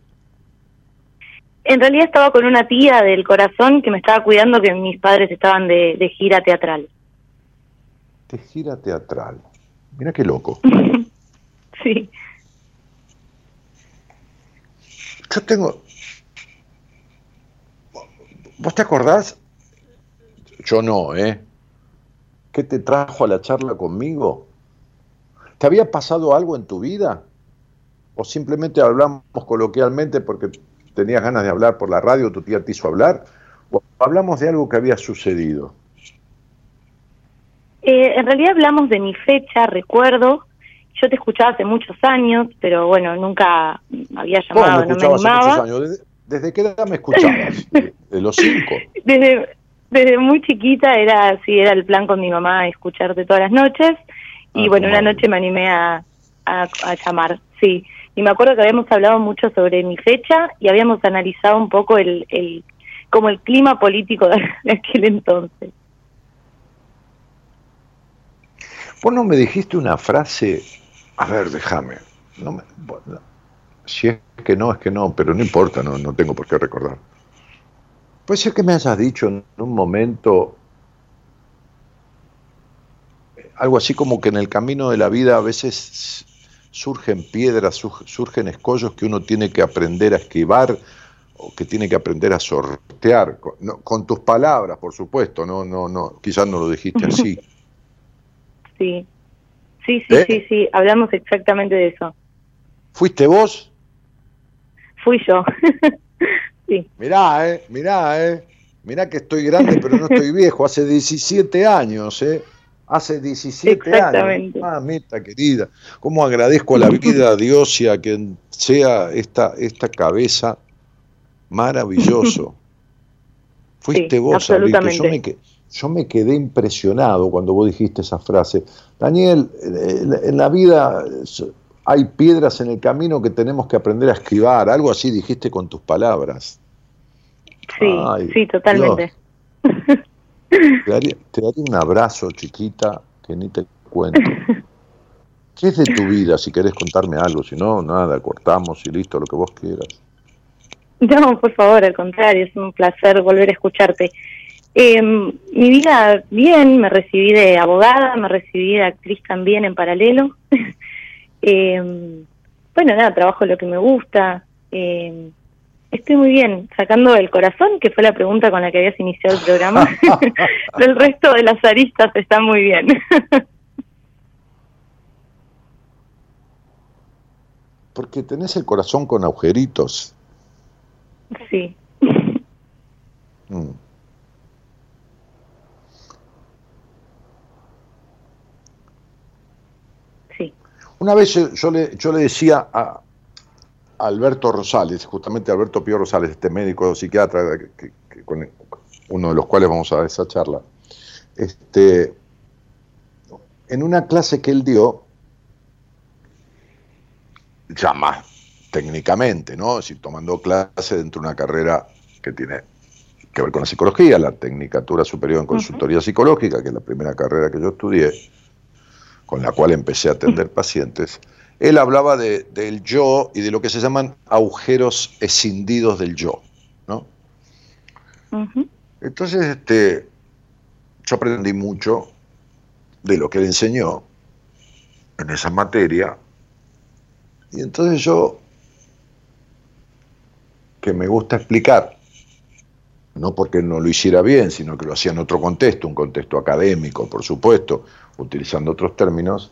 En realidad estaba con una tía del corazón que me estaba cuidando que mis padres estaban de, gira teatral. De gira teatral. Mira qué loco. <laughs> sí. Yo tengo, ¿Vos te acordás? Yo no, ¿eh? ¿Qué te trajo a la charla conmigo? ¿Te había pasado algo en tu vida? ¿O simplemente hablamos coloquialmente porque tenías ganas de hablar por la radio, tu tía te hizo hablar? ¿O hablamos de algo que había sucedido? Eh, en realidad hablamos de mi fecha, recuerdo. Yo te escuchaba hace muchos años, pero bueno, nunca había llamado, no me animaba. ¿Desde qué edad me escuchabas? <laughs> ¿De los cinco? Desde, desde muy chiquita era así, era el plan con mi mamá escucharte todas las noches. Y ah, bueno, una noche me animé a, a, llamar, sí. Y me acuerdo que habíamos hablado mucho sobre mi fecha y habíamos analizado un poco el, el como el clima político de <laughs> aquel entonces. Vos no me dijiste una frase, a ver, déjame, no me, si es que no, es que no, pero no importa, no, no tengo por qué recordar. Puede ser que me hayas dicho en un momento algo así como que en el camino de la vida a veces surgen piedras, surgen escollos que uno tiene que aprender a esquivar o que tiene que aprender a sortear, con, tus palabras, por supuesto, no, no, no, quizás no lo dijiste así. Sí, sí, sí, ¿Eh? sí, sí, hablamos exactamente de eso. ¿Fuiste vos? Fui yo. <laughs> sí. Mirá, eh, mirá, eh. Mirá que estoy grande, pero no estoy viejo. Hace 17 años, eh. Hace 17 años. Mamita querida. ¿Cómo agradezco a la vida, <laughs> a Dios y a quien sea esta, esta cabeza maravilloso? <laughs> Fuiste vos, Abril, yo me, yo me quedé impresionado cuando vos dijiste esa frase. Daniel, en la vida hay piedras en el camino que tenemos que aprender a esquivar, algo así dijiste con tus palabras. Sí, sí, totalmente. <laughs> Te daría, un abrazo, chiquita, que ni te cuento. <laughs> ¿Qué es de tu vida? Si querés contarme algo, si no, nada, cortamos y listo, lo que vos quieras. No, por favor, al contrario, es un placer volver a escucharte. Em, mi vida, bien, me recibí de abogada, me recibí de actriz también en paralelo. <laughs> Eh, bueno, nada, trabajo lo que me gusta. Eh, estoy muy bien, sacando el corazón, que fue la pregunta con la que habías iniciado el programa. <laughs> <laughs> el resto de las aristas están muy bien. <laughs> Porque tenés el corazón con agujeritos. Sí. Mm. Una vez yo, le, yo le decía a, Alberto Rosales, justamente Alberto Pío Rosales, este médico psiquiatra, que, con uno de los cuales vamos a ver esa charla, este, en una clase que él dio, ya más técnicamente, ¿no? Es decir, tomando clase dentro de una carrera que tiene que ver con la psicología, la Tecnicatura Superior en Consultoría Psicológica, que es la primera carrera que yo estudié, con la cual empecé a atender pacientes, él hablaba de, del yo y de lo que se llaman agujeros escindidos del yo. ¿no? Entonces, este, yo aprendí mucho de lo que él enseñó en esa materia. Y entonces yo, que me gusta explicar, no porque no lo hiciera bien, sino que lo hacía en otro contexto, un contexto académico, por supuesto, utilizando otros términos,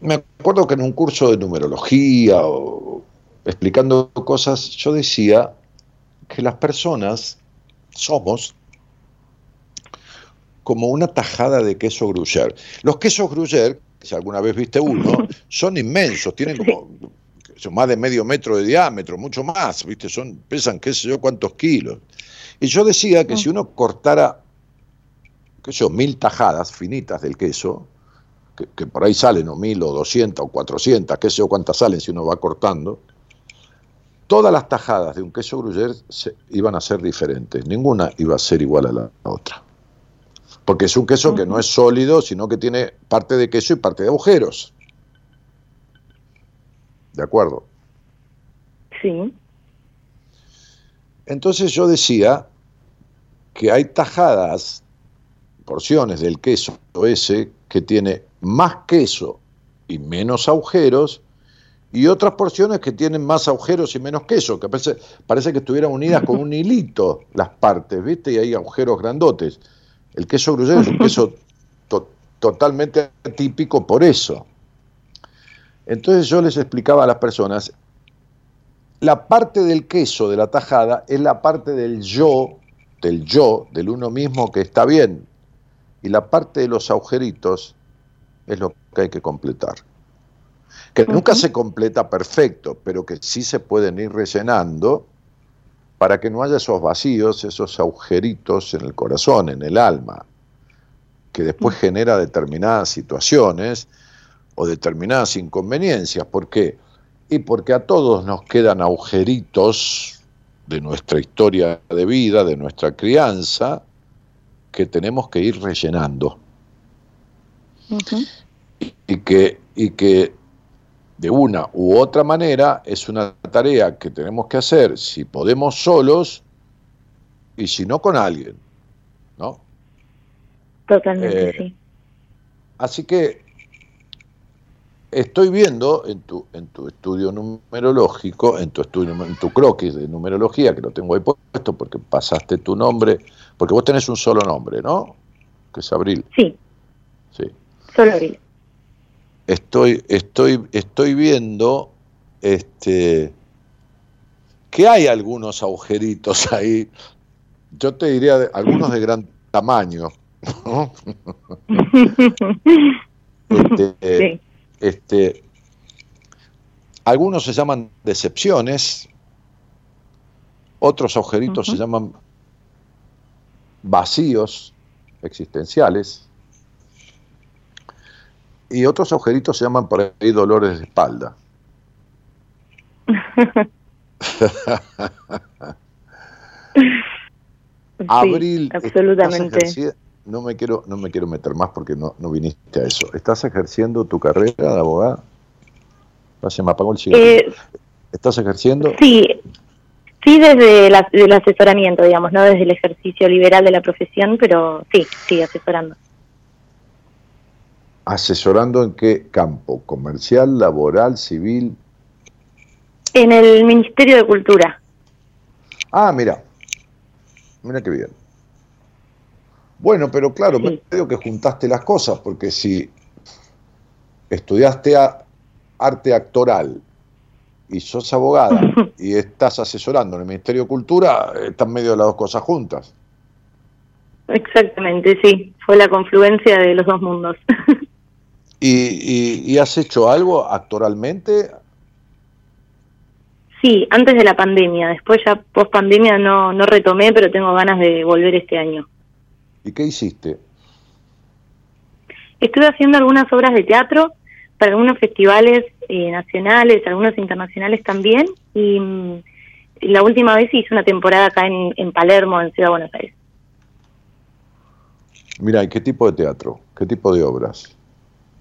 me acuerdo que en un curso de numerología o explicando cosas, yo decía que las personas somos como una tajada de queso gruyère. Los quesos gruyère, si alguna vez viste uno, <laughs> son inmensos, tienen como son más de medio metro de diámetro, mucho más, ¿viste? Son, pesan qué sé yo cuántos kilos. Y yo decía que si uno cortara, qué sé yo, mil tajadas finitas del queso, que, por ahí salen, o mil, o doscientas, o cuatrocientas, qué sé yo cuántas salen si uno va cortando, todas las tajadas de un queso gruyère se, iban a ser diferentes, ninguna iba a ser igual a la otra. Porque es un queso que no es sólido, sino que tiene parte de queso y parte de agujeros. ¿De acuerdo? Sí. Entonces yo decía que hay tajadas, porciones del queso ese, que tiene más queso y menos agujeros, y otras porciones que tienen más agujeros y menos queso, que parece, parece que estuvieran unidas con un hilito las partes, ¿viste? Y hay agujeros grandotes. El queso gruyere es un queso totalmente típico por eso. Entonces yo les explicaba a las personas, la parte del queso de la tajada es la parte del yo, del yo, del uno mismo que está bien, y la parte de los agujeritos es lo que hay que completar. Que nunca se completa perfecto, pero que sí se pueden ir rellenando para que no haya esos vacíos, esos agujeritos en el corazón, en el alma, que después genera determinadas situaciones o determinadas inconveniencias. ¿Por qué? Y porque a todos nos quedan agujeritos de nuestra historia de vida, de nuestra crianza, que tenemos que ir rellenando. y, que, y que de una u otra manera es una tarea que tenemos que hacer si podemos solos y si no con alguien, ¿no? Totalmente, eh, sí. Así que estoy viendo en tu, en tu estudio numerológico, en tu estudio, en tu croquis de numerología, que lo tengo ahí puesto porque pasaste tu nombre, porque vos tenés un solo nombre, ¿no? Que es Abril. Sí. Sí. Solo Abril. Estoy, estoy, estoy viendo este que hay algunos agujeritos ahí. Yo te diría algunos de gran tamaño. <laughs> este, sí. Este, algunos se llaman decepciones, otros agujeritos se llaman vacíos existenciales y otros agujeritos se llaman por ahí dolores de espalda. <laughs> Abril, absolutamente no me quiero, no me quiero meter más porque no, no viniste a eso. ¿Estás ejerciendo tu carrera de abogada? Se me apagó el eh, ¿Estás ejerciendo? Sí, sí desde el asesoramiento, digamos, no desde el ejercicio liberal de la profesión, pero sí, sí, asesorando. ¿Asesorando en qué campo? ¿Comercial, laboral, civil? En el Ministerio de Cultura. Ah, mira, mira qué bien. Bueno, pero claro, me creo que juntaste las cosas, porque si estudiaste arte actoral y sos abogada <laughs> y estás asesorando en el Ministerio de Cultura, están medio de las dos cosas juntas. Exactamente, sí, fue la confluencia de los dos mundos. <laughs> ¿Y, has hecho algo actoralmente? Sí, antes de la pandemia, después ya post pandemia no, no retomé, pero tengo ganas de volver este año. ¿Y qué hiciste? Estuve haciendo algunas obras de teatro para algunos festivales eh, nacionales, algunos internacionales también, y, mm, la última vez hice una temporada acá en, Palermo, en Ciudad de Buenos Aires. Mira, ¿y qué tipo de teatro? ¿Qué tipo de obras?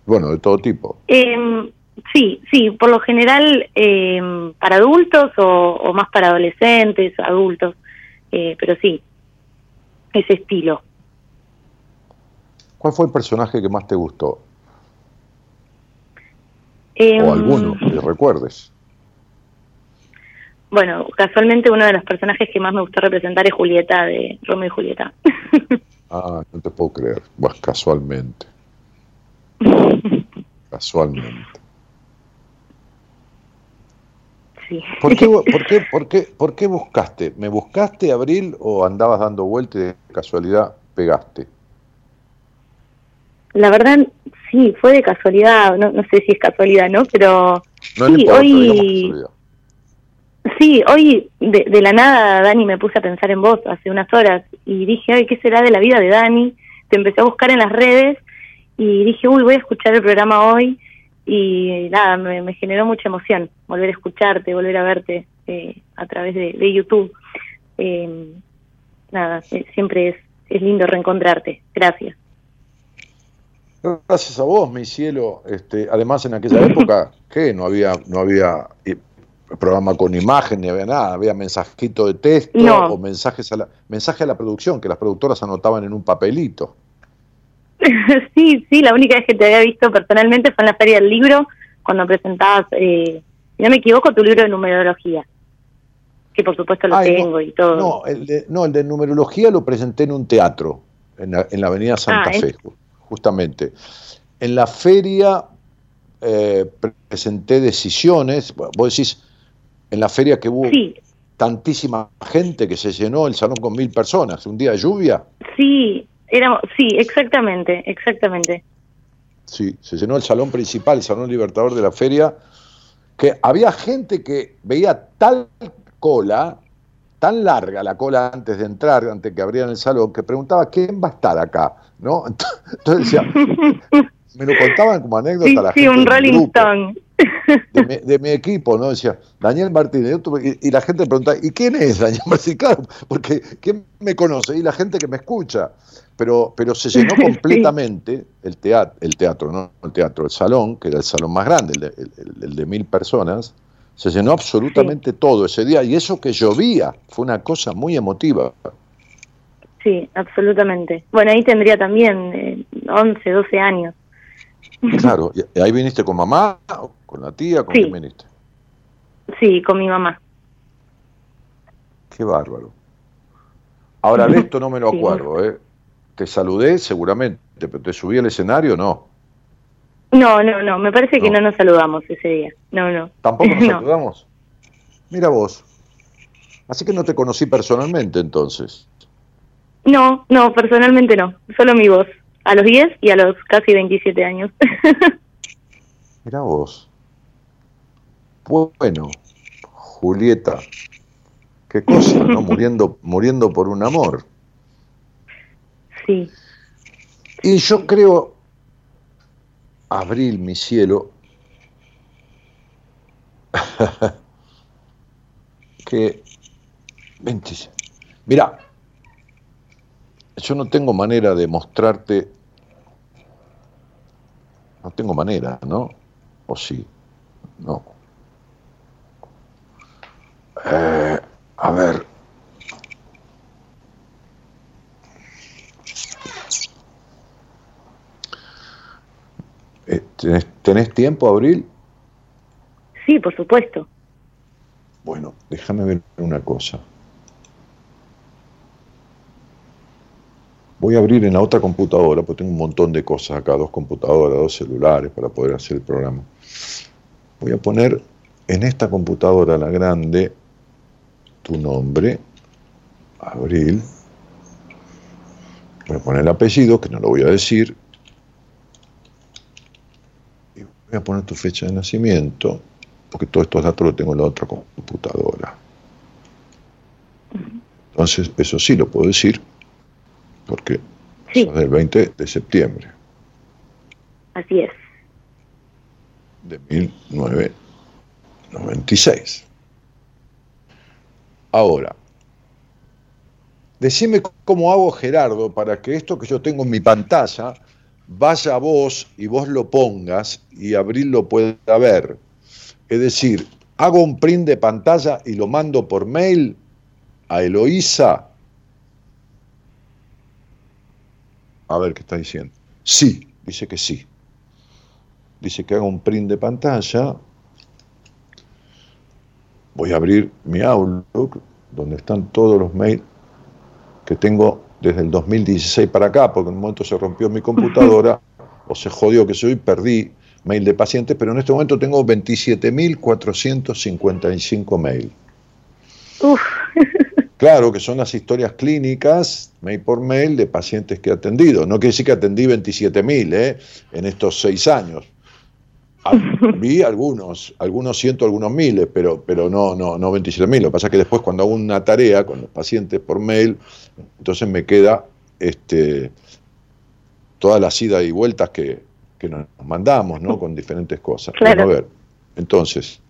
Bueno, de todo tipo. Em, sí, sí, por lo general em, para adultos o, más para adolescentes, adultos, eh, pero sí, ese estilo. ¿Cuál fue el personaje que más te gustó? o em, alguno que recuerdes. Bueno, casualmente uno de los personajes que más me gustó representar es Julieta de Romeo y Julieta. <laughs> ah, no te puedo creer. Casualmente. <laughs> casualmente. Sí. ¿Por qué, por, qué, <laughs> por, qué, ¿Por qué buscaste? ¿Me buscaste, Abril, o andabas dando vueltas y de casualidad pegaste? La verdad, sí, fue de casualidad, no, no sé si es casualidad, ¿no? Pero sí, hoy... Sí, hoy de, de, la nada, Dani, me puse a pensar en vos hace unas horas y dije, ay, ¿qué será de la vida de Dani? Te empecé a buscar en las redes y dije, uy, voy a escuchar el programa hoy y nada, me, generó mucha emoción volver a escucharte, volver a verte eh, a través de, YouTube. Eh, nada, eh, siempre es, es lindo reencontrarte. Gracias. Gracias a vos, mi cielo. Este, además, en aquella época, ¿qué? No había, no había eh, programa con imagen ni había nada, había mensajito de texto o mensajes a la, mensaje a la producción que las productoras anotaban en un papelito. <laughs> sí, sí, la única vez que te había visto personalmente fue en la Feria del Libro, cuando presentabas, eh, si no me equivoco, tu libro de numerología, que por supuesto lo tengo y todo. No el, de, no, el de numerología lo presenté en un teatro, en la, en la Avenida Santa ah, Fe, justamente. En la feria eh, presenté decisiones, vos decís, en la feria que hubo tantísima gente que se llenó el salón con mil personas, un día de lluvia. Sí, Éramos, sí, exactamente, exactamente. Sí, se llenó el salón principal, el salón libertador de la feria, que había gente que veía tal cola, tan larga la cola antes de entrar, antes que abrieran el salón, que preguntaba quién va a estar acá, ¿no? <laughs> Entonces decía, me lo contaban como anécdota la gente. Sí, un Rolling Stone. De mi, equipo, ¿no? Decía, Daniel Martínez. Y, la gente preguntaba, ¿y quién es Daniel Martínez? <laughs> Claro, porque ¿quién me conoce? Y la gente que me escucha pero, pero se llenó <laughs> completamente el teatro, el teatro, no el teatro, el salón, que era el salón más grande, el de, mil personas, se llenó absolutamente todo ese día y eso que llovía fue una cosa muy emotiva. Sí, absolutamente. Bueno, ahí tendría también 11, eh, 12 años. Claro, ¿y ahí viniste con mamá, con la tía, con quién viniste? Sí, con mi mamá. Qué bárbaro. Ahora de <laughs> esto no me lo acuerdo, ¿eh? te saludé seguramente, pero te subí al escenario, no. No, no, no, me parece que no nos saludamos ese día. No, no. ¿Tampoco nos <laughs> saludamos? Mira vos. Así que no te conocí personalmente entonces. No, no, personalmente no. Solo mi voz. A los 10 y a los casi 27 años. <laughs> Mira vos. Bueno, Julieta, qué cosa, ¿no? <laughs> Muriendo, muriendo por un amor. Sí. Y yo creo, Abril, mi cielo, <laughs> que... Mira, yo no tengo manera de mostrarte, no tengo manera, ¿no? ¿O sí? No. Eh, a ver, Eh, ¿tenés, tiempo, Abril? Sí, por supuesto. Bueno, déjame ver una cosa. Voy a abrir en la otra computadora, porque tengo un montón de cosas acá, dos computadoras, dos celulares para poder hacer el programa. Voy a poner en esta computadora, la grande, tu nombre, Abril. Voy a poner el apellido, que no lo voy a decir, voy a poner tu fecha de nacimiento, porque todos estos datos los tengo en la otra computadora. Entonces, eso sí lo puedo decir, porque es del 20 de septiembre. Así es. De 1996. Ahora, decime cómo hago, Gerardo, para que esto que yo tengo en mi pantalla vaya vos y vos lo pongas y Abril lo pueda ver. Es decir, hago un print de pantalla y lo mando por mail a Eloísa. A ver qué está diciendo. Sí, dice que sí. Dice que hago un print de pantalla. Voy a abrir mi Outlook, donde están todos los mails que tengo desde el 2016 para acá, porque en un momento se rompió mi computadora, <laughs> o se jodió que soy, perdí mail de pacientes, pero en este momento tengo 27.455 mail. Uf. <laughs> Claro, que son las historias clínicas, mail por mail, de pacientes que he atendido. No quiere decir que atendí 27.000 ¿eh? en estos seis años. Vi algunos, algunos cientos, algunos miles, pero, pero no, no, no 27.000. Lo que pasa es que después cuando hago una tarea con los pacientes por mail, entonces me queda este, todas las idas y vueltas que, que nos mandamos, ¿no? Con diferentes cosas. Claro. a ver, entonces,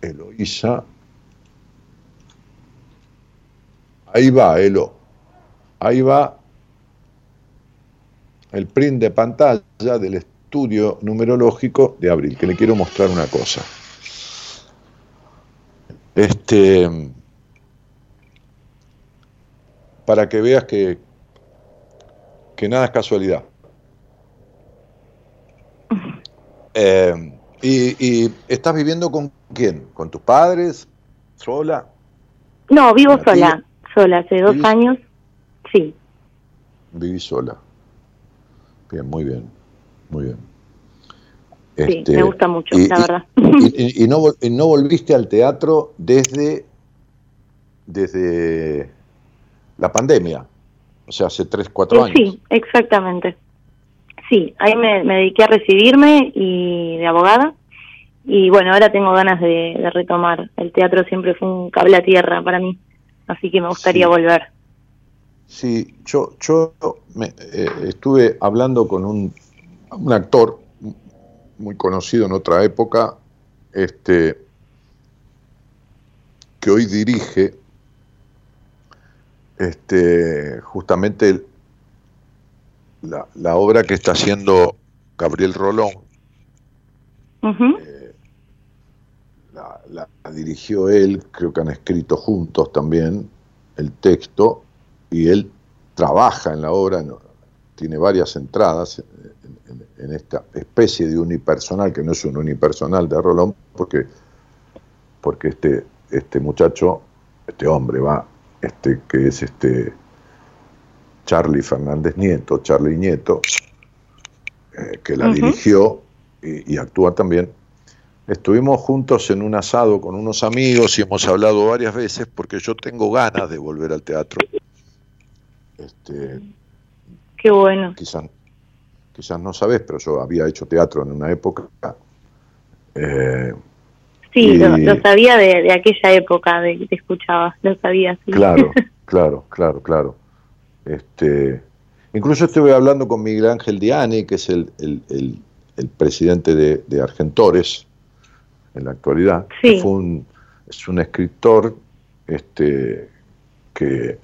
Eloísa Ahí va, Elo. Ahí va el print de pantalla del estudio numerológico de abril, que le quiero mostrar una cosa. Este, para que veas que, que nada es casualidad. <laughs> Eh, y, y, estás viviendo con quién? ¿Con tus padres? ¿Sola? No, vivo sola sola hace dos años, sí. Viví sola. Bien, muy bien, muy bien. sí, me este, gusta mucho, la verdad. Y, no, no volviste al teatro desde, desde la pandemia, o sea, hace tres, cuatro años. Sí, exactamente. Sí, ahí me, dediqué a recibirme y de abogada. Y bueno, ahora tengo ganas de, de retomar. El teatro siempre fue un cable a tierra para mí así que me gustaría volver. Sí, yo, yo me, eh, estuve hablando con un, un, actor muy conocido en otra época, este, que hoy dirige este, justamente la, la obra que está haciendo Gabriel Rolón. La, dirigió él, creo que han escrito juntos también el texto, y él trabaja en la obra, tiene varias entradas en, esta especie de unipersonal, que no es un unipersonal de Rolón, porque, porque este, este muchacho, este hombre va, este, que es este Charlie Fernández Nieto, Charlie Nieto, eh, que la dirigió y, y actúa también, Estuvimos juntos en un asado con unos amigos y hemos hablado varias veces porque yo tengo ganas de volver al teatro. Este, Qué bueno. Quizás, quizás no sabes, pero yo había hecho teatro en una época. Eh, sí, lo, sabía de, aquella época de que te escuchaba, lo sabía. Claro, <laughs> claro, claro, claro. Este, incluso estuve hablando con Miguel Ángel Diani, que es el, el, presidente de, de Argentores, en la actualidad. Fue un, es un escritor este, que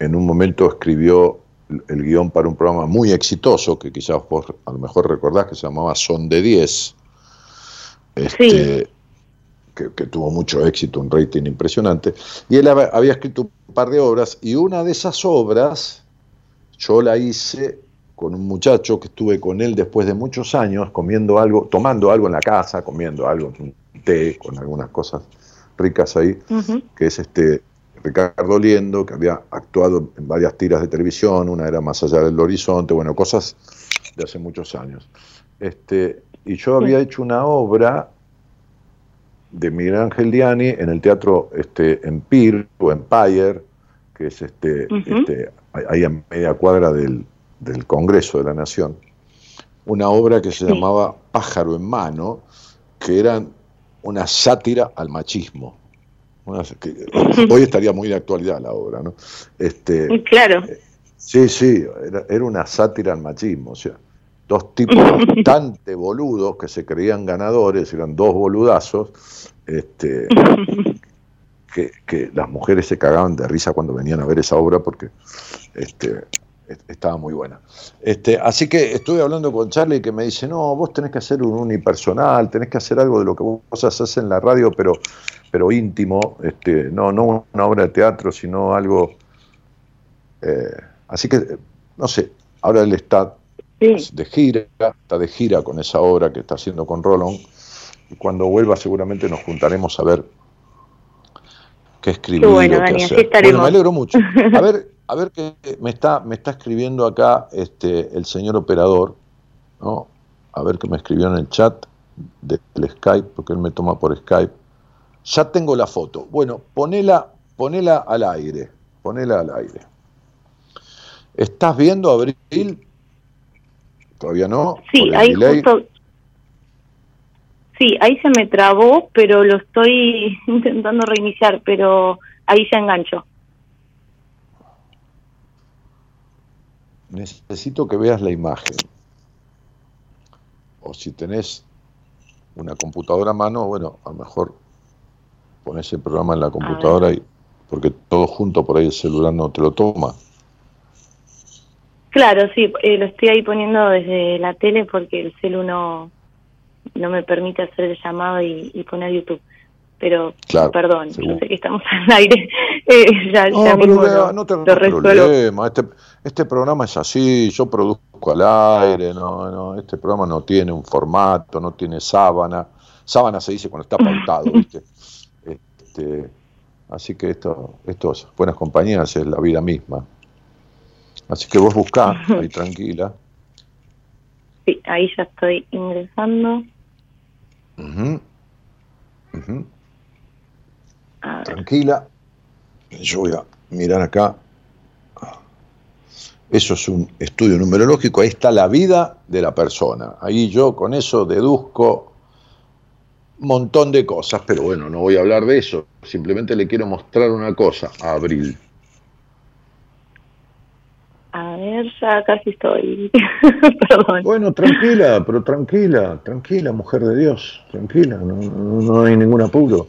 en un momento escribió el guion para un programa muy exitoso, que quizás vos a lo mejor recordás, que se llamaba Son de 10, este, que, tuvo mucho éxito, un rating impresionante, y él había escrito un par de obras, y una de esas obras yo la hice con un muchacho que estuve con él después de muchos años, comiendo algo, tomando algo en la casa, comiendo algo, un té con algunas cosas ricas ahí, que es este Ricardo Liendo, que había actuado en varias tiras de televisión, una era Más allá del horizonte, bueno, cosas de hace muchos años. Este, y yo había hecho una obra de Miguel Ángel Diani en el teatro este, Empire o Empire, que es este, este ahí a media cuadra del, del Congreso de la Nación, una obra que se llamaba Pájaro en mano, que era una sátira al machismo. Hoy estaría muy de actualidad la obra, ¿no? Este, claro. Eh, sí, sí, era, una sátira al machismo, o sea, dos tipos <laughs> bastante boludos que se creían ganadores, eran dos boludazos, este, <laughs> que, que, las mujeres se cagaban de risa cuando venían a ver esa obra porque este, estaba muy buena. Este, así que estuve hablando con Charlie que me dice, no, vos tenés que hacer un unipersonal, tenés que hacer algo de lo que vos haces en la radio, pero, pero íntimo, este, no, no una obra de teatro, sino algo... Eh, así que, no sé, ahora él está de gira, está de gira con esa obra que está haciendo con Rolón, y cuando vuelva seguramente nos juntaremos a ver qué escribir. bueno, Dani, Así estaremos. Bueno, me alegro mucho. A ver, <laughs> a ver que me está, me está escribiendo acá este, el señor operador, ¿no? a ver qué me escribió en el chat del Skype, porque él me toma por Skype. Ya tengo la foto. Bueno, ponela, ponela al aire, ponela al aire. ¿Estás viendo, Abril? ¿Todavía no? Sí, ahí justo... Sí, ahí se me trabó, pero lo estoy <laughs> intentando reiniciar, pero ahí se enganchó. Necesito que veas la imagen. O si tenés una computadora a mano, bueno, a lo mejor pones el programa en la computadora y porque todo junto por ahí el celular no te lo toma. Claro, sí, eh, lo estoy ahí poniendo desde la tele porque el celu no, no me permite hacer el llamado y, poner YouTube. Pero, perdón, yo sé que estamos <laughs> al aire. Eh, ya, no, pero no tengo problema. Este, este programa es así, yo produzco al aire, no, no, este programa no tiene un formato, no tiene sábana. Sábana se dice cuando está <laughs> pautado, ¿viste? Este, así que esto, esto es buenas compañías, es la vida misma. Así que vos buscás, ahí <laughs> tranquila. Sí, ahí ya estoy ingresando. Tranquila. Yo voy a mirar acá. Eso es un estudio numerológico. Ahí está la vida de la persona. Ahí yo con eso deduzco un montón de cosas, pero bueno, no voy a hablar de eso. Simplemente le quiero mostrar una cosa a Abril. A ver, ya casi estoy. <laughs> Perdón. Bueno, tranquila, pero tranquila, tranquila, mujer de Dios, tranquila, no, no, hay ningún apuro.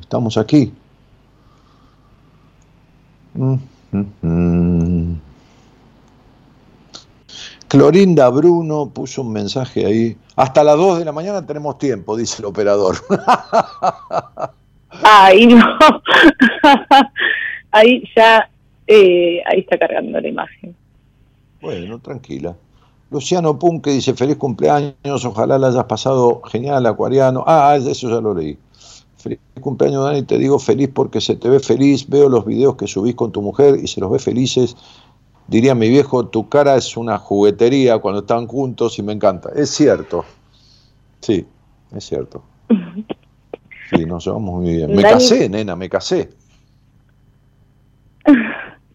Estamos aquí. Mm, mm, mm. Clorinda Bruno puso un mensaje ahí. Hasta las 2 de la mañana tenemos tiempo, dice el operador. <laughs> Ay, no. <laughs> ahí ya eh, ahí está cargando la imagen. Bueno, tranquila. Luciano Punque dice, feliz cumpleaños, ojalá la hayas pasado genial, acuariano. Ah, eso ya lo leí. Feliz cumpleaños, Dani, te digo feliz porque se te ve feliz, veo los videos que subís con tu mujer y se los ve felices. Diría mi viejo, tu cara es una juguetería cuando están juntos y me encanta. Es cierto. Sí, es cierto. Sí, nos llevamos muy bien. Me casé, nena, me casé. <laughs>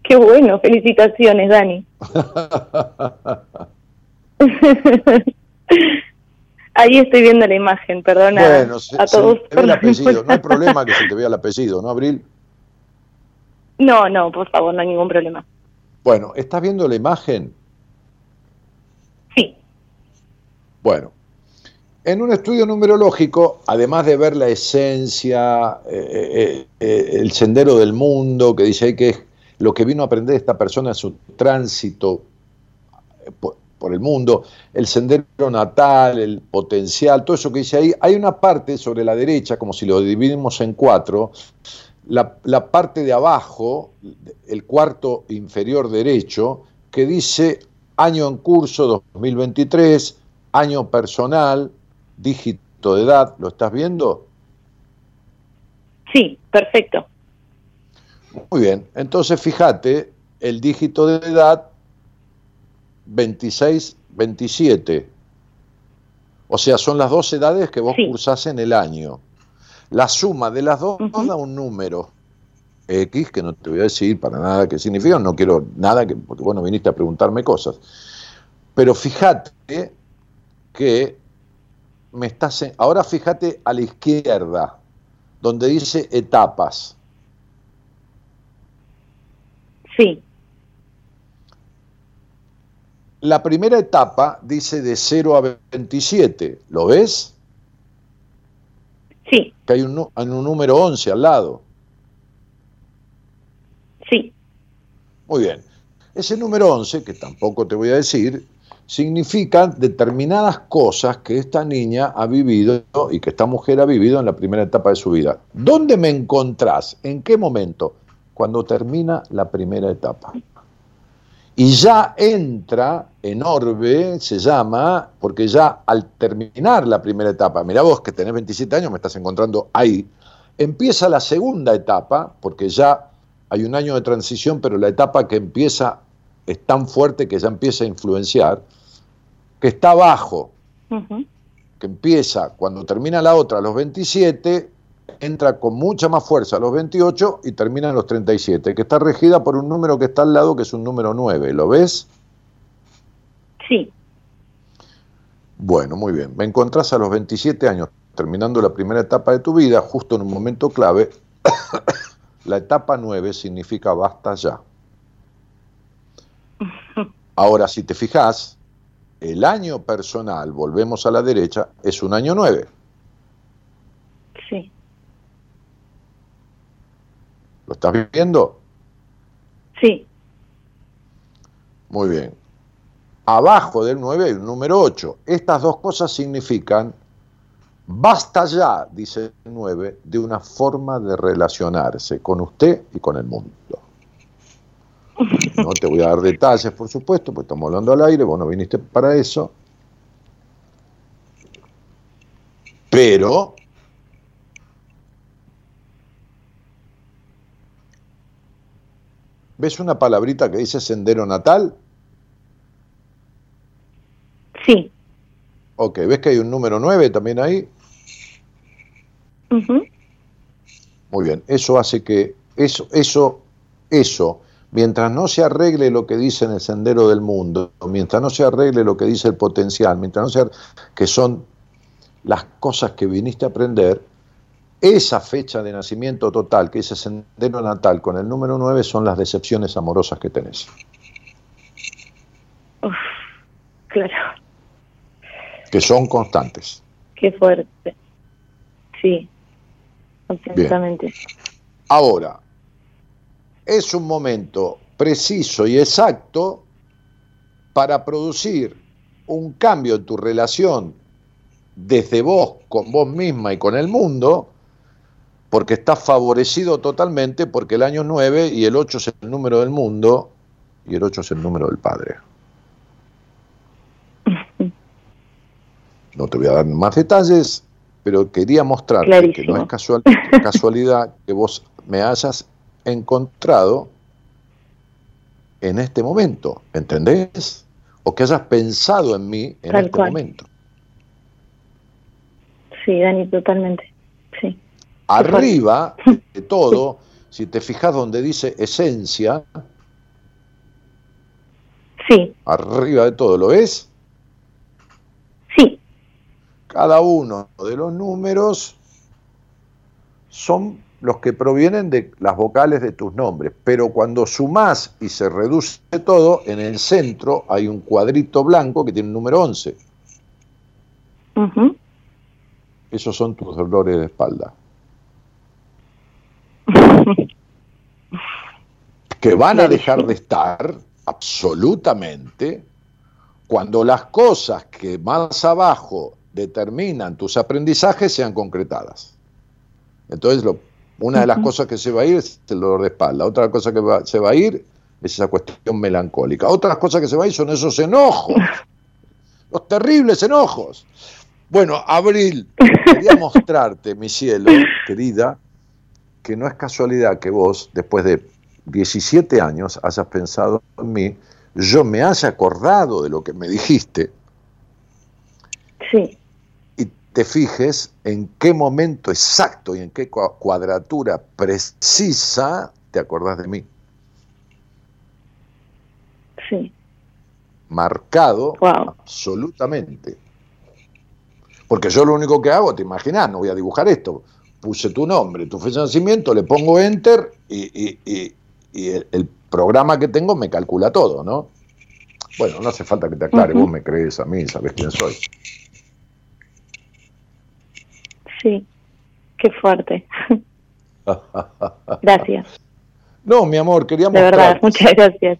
Qué bueno, felicitaciones, Dani. <laughs> Ahí estoy viendo la imagen, perdona bueno, a todos. Se ve el apellido, no hay <laughs> problema que se te vea el apellido, ¿no, Abril? No, no, por favor, no hay ningún problema. Bueno, ¿estás viendo la imagen? Sí. Bueno, en un estudio numerológico, además de ver la esencia, eh, eh, eh, el sendero del mundo, que dice ahí que es lo que vino a aprender esta persona es su tránsito por, el mundo, el sendero natal, el potencial, todo eso que dice ahí. Hay una parte sobre la derecha, como si lo dividimos en cuatro, la, la parte de abajo, el cuarto inferior derecho, que dice año en curso 2023, año personal, dígito de edad, ¿lo estás viendo? Sí, perfecto. Muy bien, entonces fíjate, el dígito de edad 26, 27. O sea, son las dos edades que vos cursás en el año. La suma de las dos da un número X, que no te voy a decir para nada qué significa, no quiero nada, que, porque bueno, viniste a preguntarme cosas. Pero fíjate que me estás... ahora fíjate a la izquierda, donde dice etapas. Sí. La primera etapa dice de 0 a 27, ¿lo ves? Sí. Que hay un, un número 11 al lado. Sí. Muy bien. Ese número 11, que tampoco te voy a decir, significa determinadas cosas que esta niña ha vivido y que esta mujer ha vivido en la primera etapa de su vida. ¿Dónde me encontrás? ¿En qué momento? cuando termina la primera etapa. Y ya entra en orbe, se llama, porque ya al terminar la primera etapa, mira vos que tenés 27 años, me estás encontrando ahí, empieza la segunda etapa, porque ya hay un año de transición, pero la etapa que empieza es tan fuerte que ya empieza a influenciar, que está abajo, que empieza cuando termina la otra a los 27, entra con mucha más fuerza a los 28 y termina en los 37, que está regida por un número que está al lado, que es un número 9. ¿Lo ves? Sí. Bueno, muy bien. Me encontrás a los 27 años, terminando la primera etapa de tu vida, justo en un momento clave. <coughs> la etapa 9 significa basta ya. <laughs> Ahora, si te fijas, el año personal, volvemos a la derecha, es un año 9. Sí. ¿Lo estás viendo? Sí. Muy bien. Abajo del 9 hay un número 8. Estas dos cosas significan, basta ya, dice el 9, de una forma de relacionarse con usted y con el mundo. No te voy a dar detalles, por supuesto, porque estamos hablando al aire, vos no viniste para eso. Pero ¿Ves una palabrita que dice sendero natal? Sí. Ok, ¿ves que hay un número 9 también ahí? Muy bien, eso hace que eso, eso, eso mientras no se arregle lo que dice en el sendero del mundo, mientras no se arregle lo que dice el potencial, mientras no se que son las cosas que viniste a aprender, esa fecha de nacimiento total, que ese sendero natal con el número 9, son las decepciones amorosas que tenés. Uf, claro. Que son constantes. Qué fuerte. Sí, absolutamente. Ahora, es un momento preciso y exacto para producir un cambio en tu relación desde vos con vos misma y con el mundo, porque estás favorecido totalmente porque el año 9 y el 8 es el número del mundo y el 8 es el número del Padre. No te voy a dar más detalles, pero quería mostrarte que no es casualidad que vos me hayas encontrado en este momento, ¿entendés? O que hayas pensado en mí en este momento. Sí, Dani, totalmente. Arriba de todo, si te fijas donde dice esencia, sí. Arriba de todo, ¿lo ves? Sí. Cada uno de los números son los que provienen de las vocales de tus nombres, pero cuando sumás y se reduce todo, en el centro hay un cuadrito blanco que tiene un número 11. Esos son tus dolores de espalda. Que van a dejar de estar absolutamente cuando las cosas que más abajo determinan tus aprendizajes sean concretadas. Entonces lo una de las cosas que se va a ir es el dolor de espalda, otra cosa que se va a ir es esa cuestión melancólica, otras cosas que se va a ir son esos enojos, los terribles enojos. Bueno, Abril, quería <laughs> mostrarte, mi cielo, querida, que no es casualidad que vos, después de 17 años, hayas pensado en mí, yo me haya acordado de lo que me dijiste. Sí te fijes en qué momento exacto y en qué cuadratura precisa te acordás de mí. Sí. Marcado absolutamente. Porque yo lo único que hago, te imaginas, no voy a dibujar esto. Puse tu nombre, tu fecha de nacimiento, le pongo enter y, el, programa que tengo me calcula todo, ¿no? Bueno, no hace falta que te aclare, vos me crees a mí, sabes quién soy. Sí, qué fuerte. <laughs> gracias. No, mi amor, queríamos... De verdad, muchas gracias.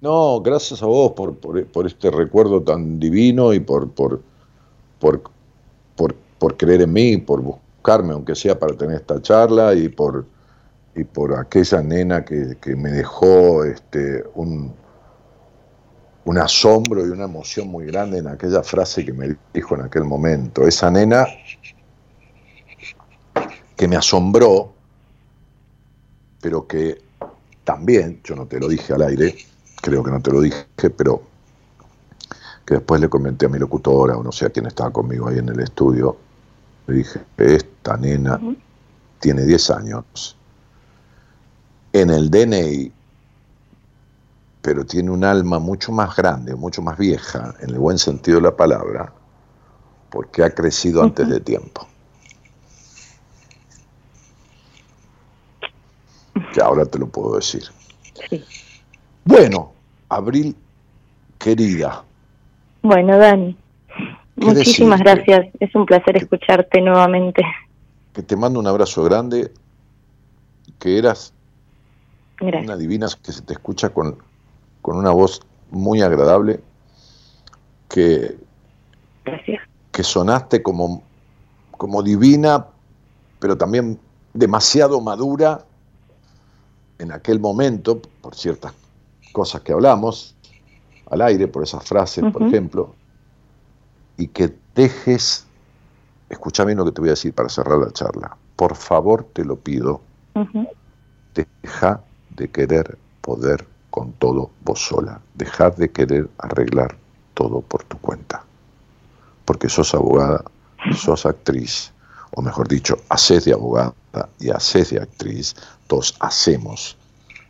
No, gracias a vos por, por, este recuerdo tan divino y por, por, por, por, creer en mí, por buscarme, aunque sea para tener esta charla, y por, y por aquella nena que, que me dejó este, un, un asombro y una emoción muy grande en aquella frase que me dijo en aquel momento. Esa nena que me asombró, pero que también, yo no te lo dije al aire, creo que no te lo dije, pero que después le comenté a mi locutora, o no sé a quién estaba conmigo ahí en el estudio, le dije, esta nena tiene 10 años, en el DNI, pero tiene un alma mucho más grande, mucho más vieja, en el buen sentido de la palabra, porque ha crecido antes de tiempo. Que ahora te lo puedo decir. Bueno, Abril, querida. Bueno, Dani, muchísimas gracias. Es un placer escucharte nuevamente. Que te mando un abrazo grande, que eras una divina que se te escucha con, con una voz muy agradable, que, que sonaste como, como divina, pero también demasiado madura en aquel momento, por ciertas cosas que hablamos al aire, por esas frases, por ejemplo, y que dejes, escucha bien lo que te voy a decir para cerrar la charla, por favor te lo pido, deja de querer poder con todo vos sola, dejar de querer arreglar todo por tu cuenta, porque sos abogada, sos actriz, o mejor dicho, haces de abogada y haces de actriz, todos hacemos,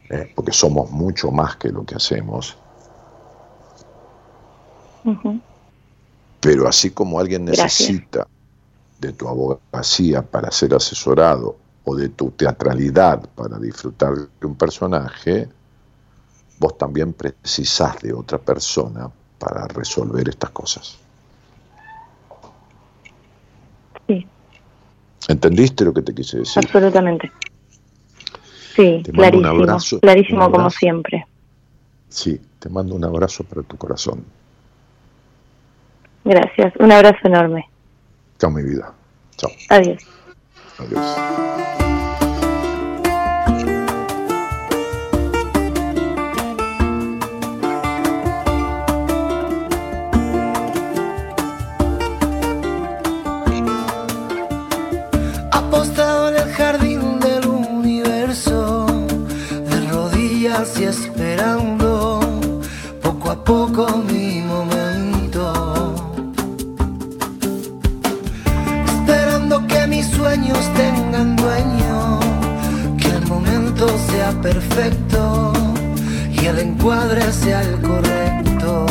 ¿eh? porque somos mucho más que lo que hacemos. Pero así como alguien necesita de tu abogacía para ser asesorado o de tu teatralidad para disfrutar de un personaje, vos también precisás de otra persona para resolver estas cosas. Sí. ¿Entendiste lo que te quise decir? Absolutamente. Sí, clarísimo, clarísimo como siempre. Sí, te mando un abrazo para tu corazón. Gracias, un abrazo enorme. Chao, mi vida. Chao. Adiós. Adiós. y esperando poco a poco mi momento. Sueños tengan dueño, que el momento sea perfecto y el encuadre sea el correcto.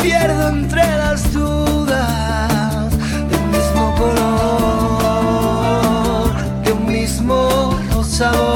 Pierdo entre las dudas del mismo color, de un mismo sabor.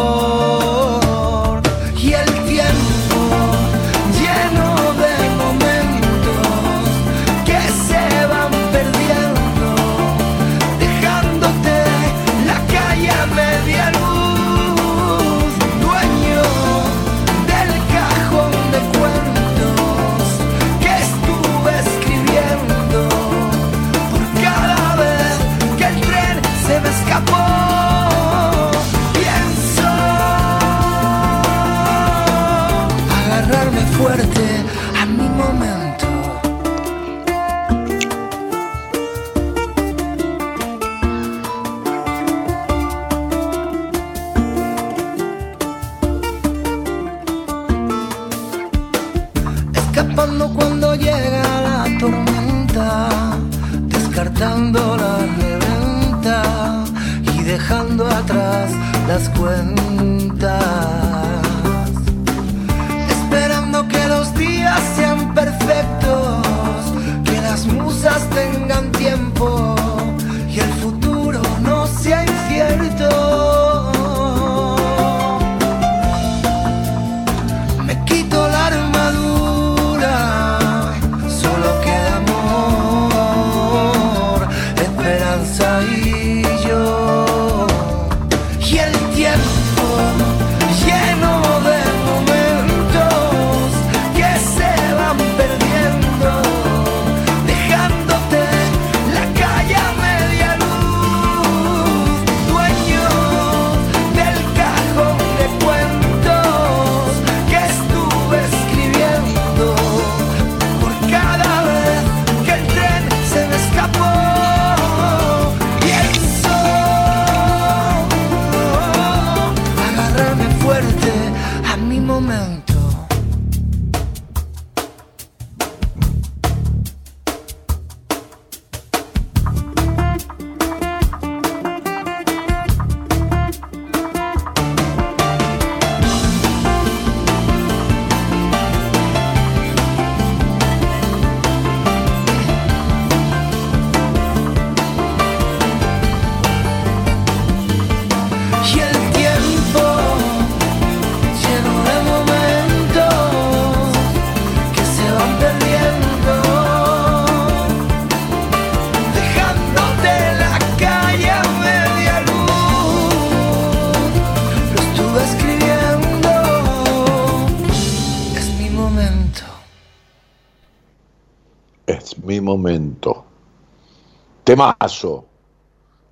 Temazo.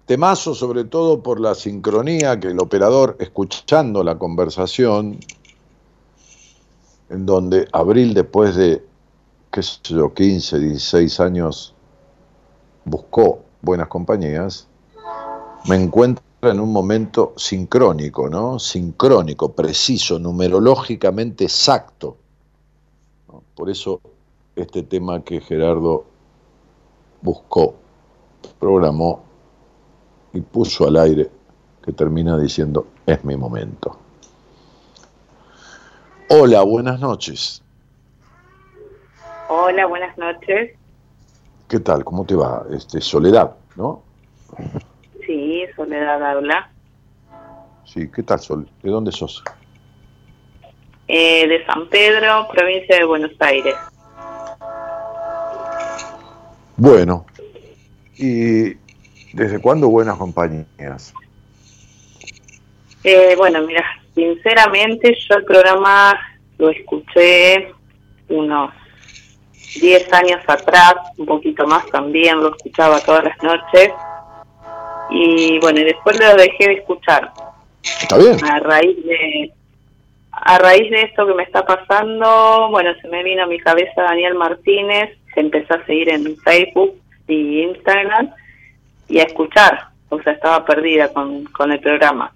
Temazo sobre todo por la sincronía que el operador, escuchando la conversación, en donde Abril después de, qué sé yo, 15, 16 años, buscó buenas compañías, me encuentra en un momento sincrónico, ¿no? Sincrónico, preciso, numerológicamente exacto. Por eso este tema que Gerardo buscó, programó y puso al aire, que termina diciendo, es mi momento. Hola, buenas noches. Hola, buenas noches. ¿Qué tal? ¿Cómo te va? Este, Soledad, ¿no? Sí, Soledad habla. Sí, ¿qué tal, Sol? ¿De dónde sos? Eh, de San Pedro, provincia de Buenos Aires. Bueno, ¿y desde cuándo buenas compañías? Eh, bueno, mira, sinceramente yo el programa lo escuché unos 10 años atrás, un poquito más también, lo escuchaba todas las noches. Y bueno, y después lo dejé de escuchar. Está bien. A raíz de a raíz de esto que me está pasando, bueno, se me vino a mi cabeza Daniel Martínez, se empezó a seguir en Facebook y Instagram y a escuchar, o sea, estaba perdida con, con el programa.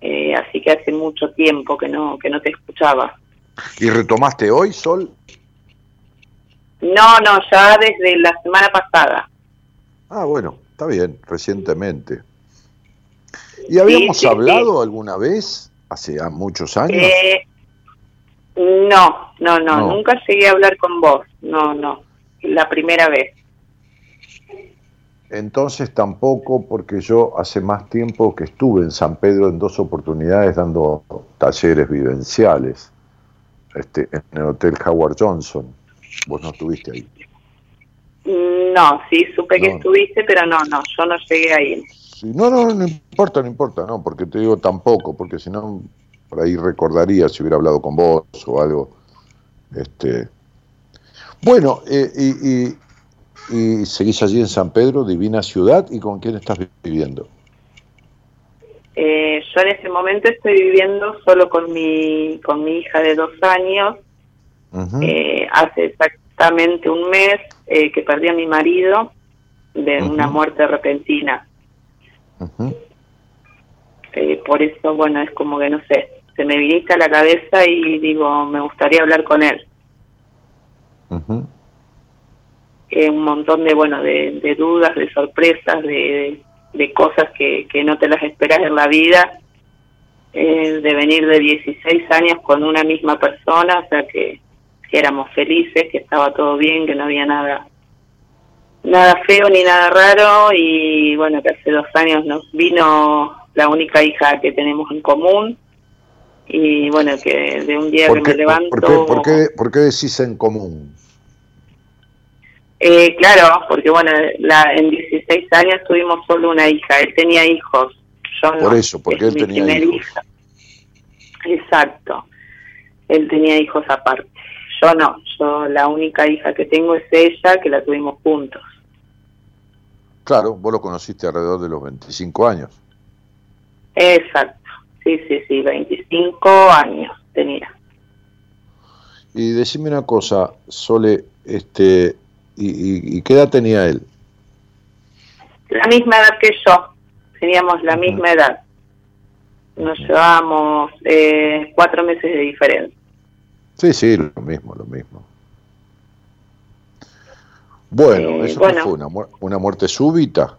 Eh, así que hace mucho tiempo que no que no te escuchaba. ¿Y retomaste hoy, Sol? No, no, ya desde la semana pasada. Ah, bueno, está bien, recientemente. ¿Y habíamos hablado alguna vez, hace muchos años? Eh, no, no, no, nunca llegué a hablar con vos, no, no, la primera vez. Entonces tampoco, porque yo hace más tiempo que estuve en San Pedro en dos oportunidades dando talleres vivenciales este, en el Hotel Howard Johnson. Vos no estuviste ahí. No, sí, supe que estuviste, pero no, no, yo no llegué ahí. no, no, no importa, no importa, no, porque te digo tampoco, porque si no, por ahí recordaría si hubiera hablado con vos o algo. Este, bueno, eh, y, y seguís allí en San Pedro, divina ciudad, ¿y con quién estás viviendo? Eh, yo en este momento estoy viviendo solo con mi, con mi hija de dos años. Eh, hace exactamente un mes eh, que perdí a mi marido de una muerte repentina. por eso, bueno, es como que no sé, se me viniste a la cabeza y digo, me gustaría hablar con él un montón de, bueno, de, dudas, de sorpresas, de, de cosas que, que, no te las esperas en la vida, eh, de venir de 16 años con una misma persona, o sea que, que, éramos felices, que estaba todo bien, que no había nada nada feo ni nada raro y bueno, que hace dos años nos vino la única hija que tenemos en común y bueno, que de un día que me levanto... ¿por qué, por qué decís en común? Eh, claro, porque bueno, la, en 16 años tuvimos solo una hija, él tenía hijos, yo Por eso, porque él tenía hijos. Exacto, él tenía hijos aparte. Yo no, yo la única hija que tengo es ella, que la tuvimos juntos. Claro, vos lo conociste alrededor de los 25 años. Exacto, sí, sí, sí, 25 años tenía. Y decime una cosa, Sole, este, ¿Y, qué edad tenía él? La misma edad que yo, teníamos la misma edad. Nos llevábamos eh, cuatro meses de diferencia. Sí, sí, lo mismo, lo mismo. Bueno, eh, ¿eso fue? Una, ¿Una muerte súbita?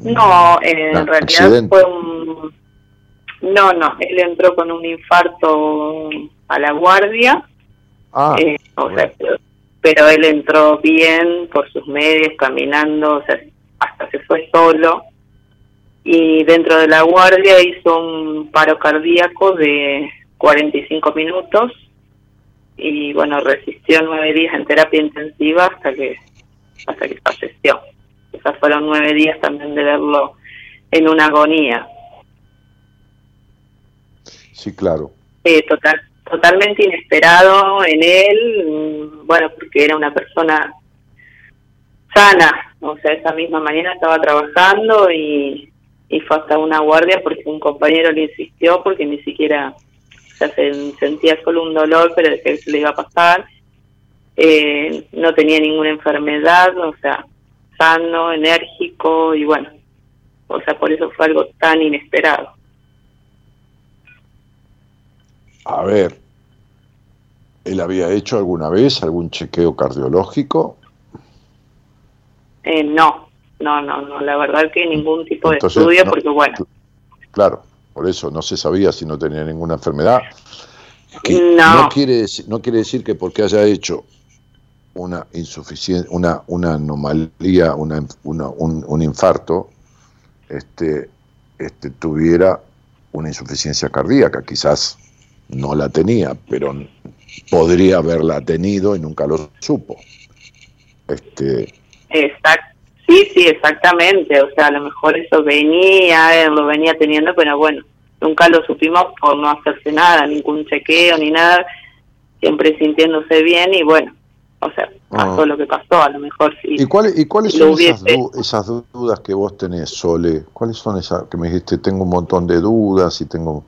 no, en realidad fue un... No, no, él entró con un infarto a la guardia. Ah, eh, o sea, pero él entró bien por sus medios, caminando, o sea, hasta se fue solo. Y dentro de la guardia hizo un paro cardíaco de 45 minutos y bueno, resistió nueve días en terapia intensiva hasta que hasta que falleció. Sea, fueron nueve días también de verlo en una agonía. Sí, claro. Eh, total, totalmente inesperado en él, bueno, porque era una persona sana, o sea, esa misma mañana estaba trabajando y, fue hasta una guardia porque un compañero le insistió porque ni siquiera se sentía solo un dolor, pero que se le iba a pasar. Eh, no tenía ninguna enfermedad, o sea, sano, enérgico y bueno, o sea, por eso fue algo tan inesperado. A ver, ¿él había hecho alguna vez algún chequeo cardiológico? Eh, no, no, no, no, la verdad que ningún tipo de estudio, porque bueno. Claro, por eso no se sabía si no tenía ninguna enfermedad. no. quiere, no quiere decir que porque haya hecho una insuficiencia, una, una anomalía, una, un, un, infarto, este, este, tuviera una insuficiencia cardíaca. Quizás no la tenía, pero podría haberla tenido y nunca lo supo. Este... Exacto. Sí, sí, exactamente. O sea, a lo mejor eso venía, lo venía teniendo, pero bueno, nunca lo supimos por no hacerse nada, ningún chequeo ni nada, siempre sintiéndose bien y bueno, o sea, pasó ah. lo que pasó, a lo mejor sí. ¿Y, cuál, y cuáles son esas, dudas que vos tenés, Sole? ¿Cuáles son esas que me dijiste, tengo un montón de dudas y tengo...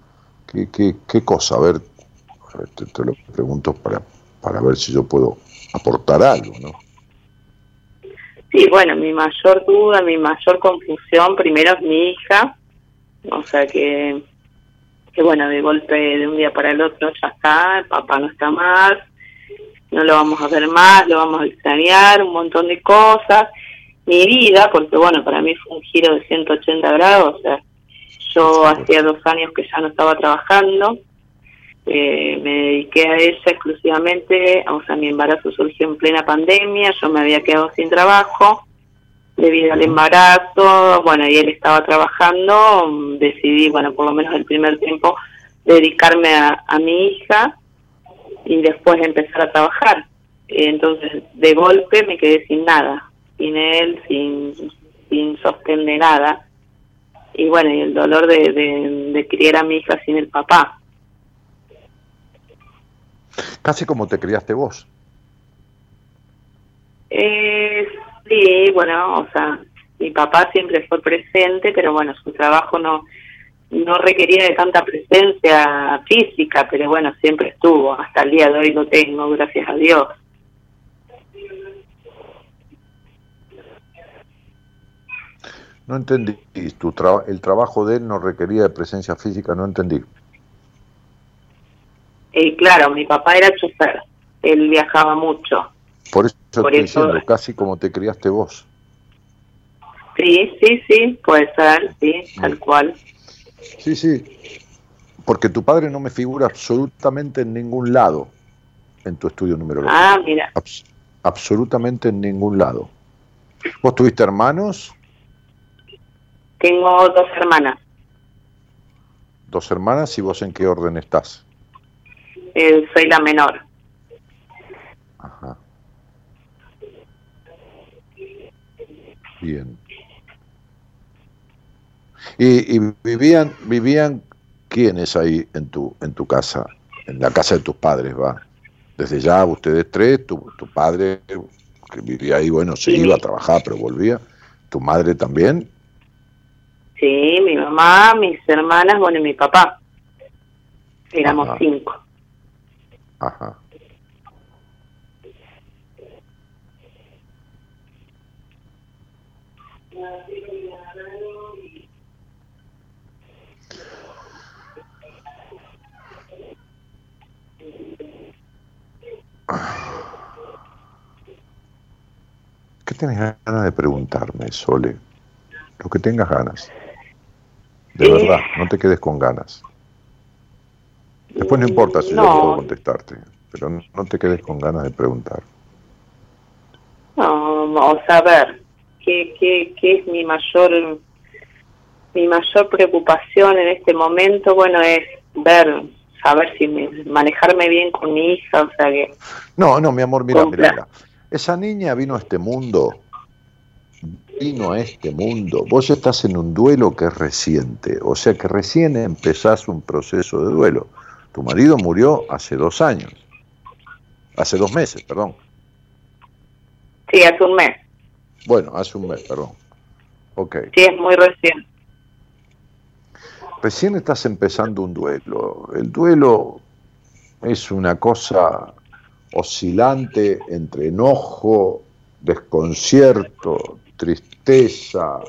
¿Qué, qué, qué cosa? A ver, te, lo pregunto para, para ver si yo puedo aportar algo, ¿no? Sí, bueno, mi mayor duda, mi mayor confusión, primero es mi hija, o sea que, que bueno, de golpe de un día para el otro ya está, el papá no está más, no lo vamos a ver más, lo vamos a extrañar, un montón de cosas, mi vida, porque bueno, para mí fue un giro de 180 grados, o sea, yo hacía dos años que ya no estaba trabajando, eh, me dediqué a ella exclusivamente, o sea, mi embarazo surgió en plena pandemia, yo me había quedado sin trabajo debido al embarazo, bueno, y él estaba trabajando, decidí, bueno, por lo menos el primer tiempo, dedicarme a, mi hija y después empezar a trabajar. Entonces, de golpe me quedé sin nada, sin él, sin, sin sostén de nada. Y bueno, y el dolor de, de, de criar a mi hija sin el papá. Casi como te criaste vos. Eh, sí, bueno, o sea, mi papá siempre fue presente, pero bueno, su trabajo no no requería de tanta presencia física, pero bueno, siempre estuvo, hasta el día de hoy lo tengo, gracias a Dios. No entendí, tu el trabajo de él no requería de presencia física, no entendí. Eh, claro, mi papá era chofer, él viajaba mucho. Por eso estoy diciendo, casi como te criaste vos. Sí, sí, sí, puede ser, sí, tal cual. Sí, sí, porque tu padre no me figura absolutamente en ningún lado en tu estudio numerológico. Ah, mira. absolutamente en ningún lado. ¿Vos tuviste hermanos? Tengo dos hermanas. Dos hermanas y vos en qué orden estás? Eh, soy la menor. Ajá. Bien. ¿Y, vivían vivían quiénes ahí en tu en tu casa? En la casa de tus padres, va. Desde ya ustedes tres, tu, tu padre que vivía ahí, bueno, se iba a trabajar, pero volvía. ¿Tu madre también? Sí, mi mamá, mis hermanas, bueno, y mi papá. Éramos cinco. Ajá. ¿Qué tienes ganas de preguntarme, Sole? Lo que tengas ganas. De verdad, no te quedes con ganas. Después no importa si yo puedo contestarte, pero no, te quedes con ganas de preguntar. No, vamos a ver, ¿qué, qué, qué es mi mayor mi mayor preocupación en este momento? Bueno, es ver, saber si manejarme bien con mi hija, o sea que... No, no, mi amor, mira, mira, esa niña vino a este mundo, vino a este mundo. Vos estás en un duelo que es reciente, o sea que recién empezás un proceso de duelo. Tu marido murió hace dos años, hace dos meses, perdón. Sí, hace un mes. Bueno, hace un mes, perdón. Ok. Sí, es muy recién. Recién estás empezando un duelo. El duelo es una cosa oscilante entre enojo, desconcierto, tristeza,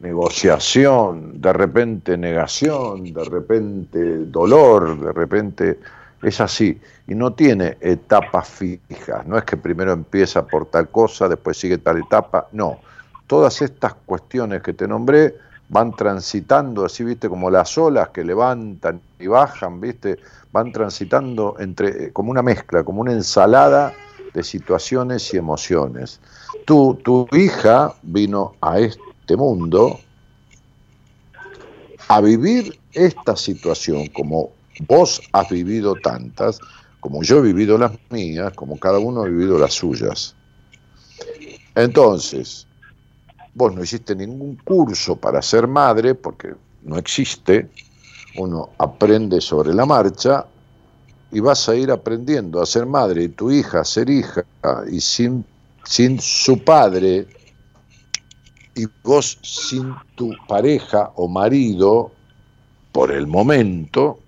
negociación, de repente negación, de repente dolor, de repente es así y no tiene etapas fijas, no es que primero empieza por tal cosa, después sigue tal etapa, no. Todas estas cuestiones que te nombré van transitando, así viste, como las olas que levantan y bajan, viste, van transitando entre como una mezcla, como una ensalada de situaciones y emociones. Tú, tu hija vino a este mundo a vivir esta situación como vos has vivido tantas, como yo he vivido las mías, como cada uno ha vivido las suyas. Entonces, vos no hiciste ningún curso para ser madre, porque no existe, uno aprende sobre la marcha y vas a ir aprendiendo a ser madre y tu hija a ser hija y sin, sin su padre y vos sin tu pareja o marido por el momento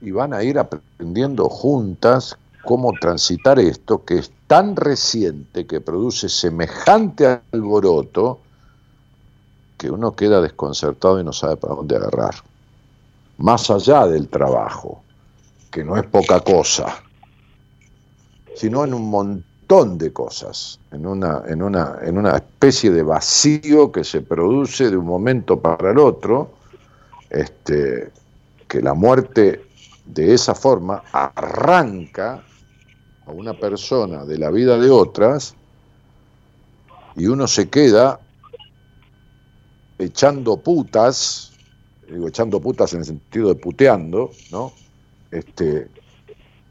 y van a ir aprendiendo juntas cómo transitar esto que es tan reciente que produce semejante alboroto que uno queda desconcertado y no sabe para dónde agarrar. Más allá del trabajo, que no es poca cosa, sino en un montón de cosas, en una, en una, en una especie de vacío que se produce de un momento para el otro, este, que la muerte de esa forma arranca a una persona de la vida de otras y uno se queda echando putas, digo echando putas en el sentido de puteando, ¿no? Este,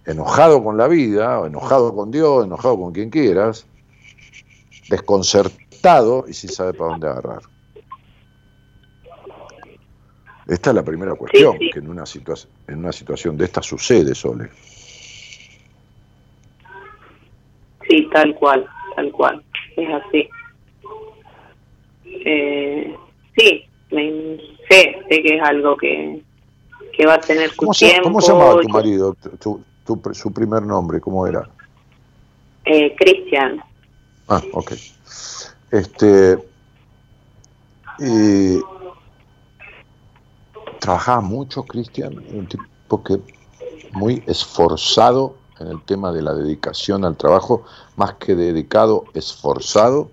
enojado con la vida, o enojado con Dios, enojado con quien quieras, desconcertado y sin saber para dónde agarrar. Esta es la primera cuestión, que en una, en una situación de esta sucede, Sole. Sí, tal cual, tal cual, es así. Eh, sí, me, sé, sé que es algo que, que va a tener su ¿Cómo tiempo. ¿Cómo se llamaba tu marido, tu, su primer nombre, cómo era? Eh, Cristian. Ah, ok. Este, y trabajaba mucho, Cristian, un tipo que muy esforzado en el tema de la dedicación al trabajo, más que dedicado, esforzado.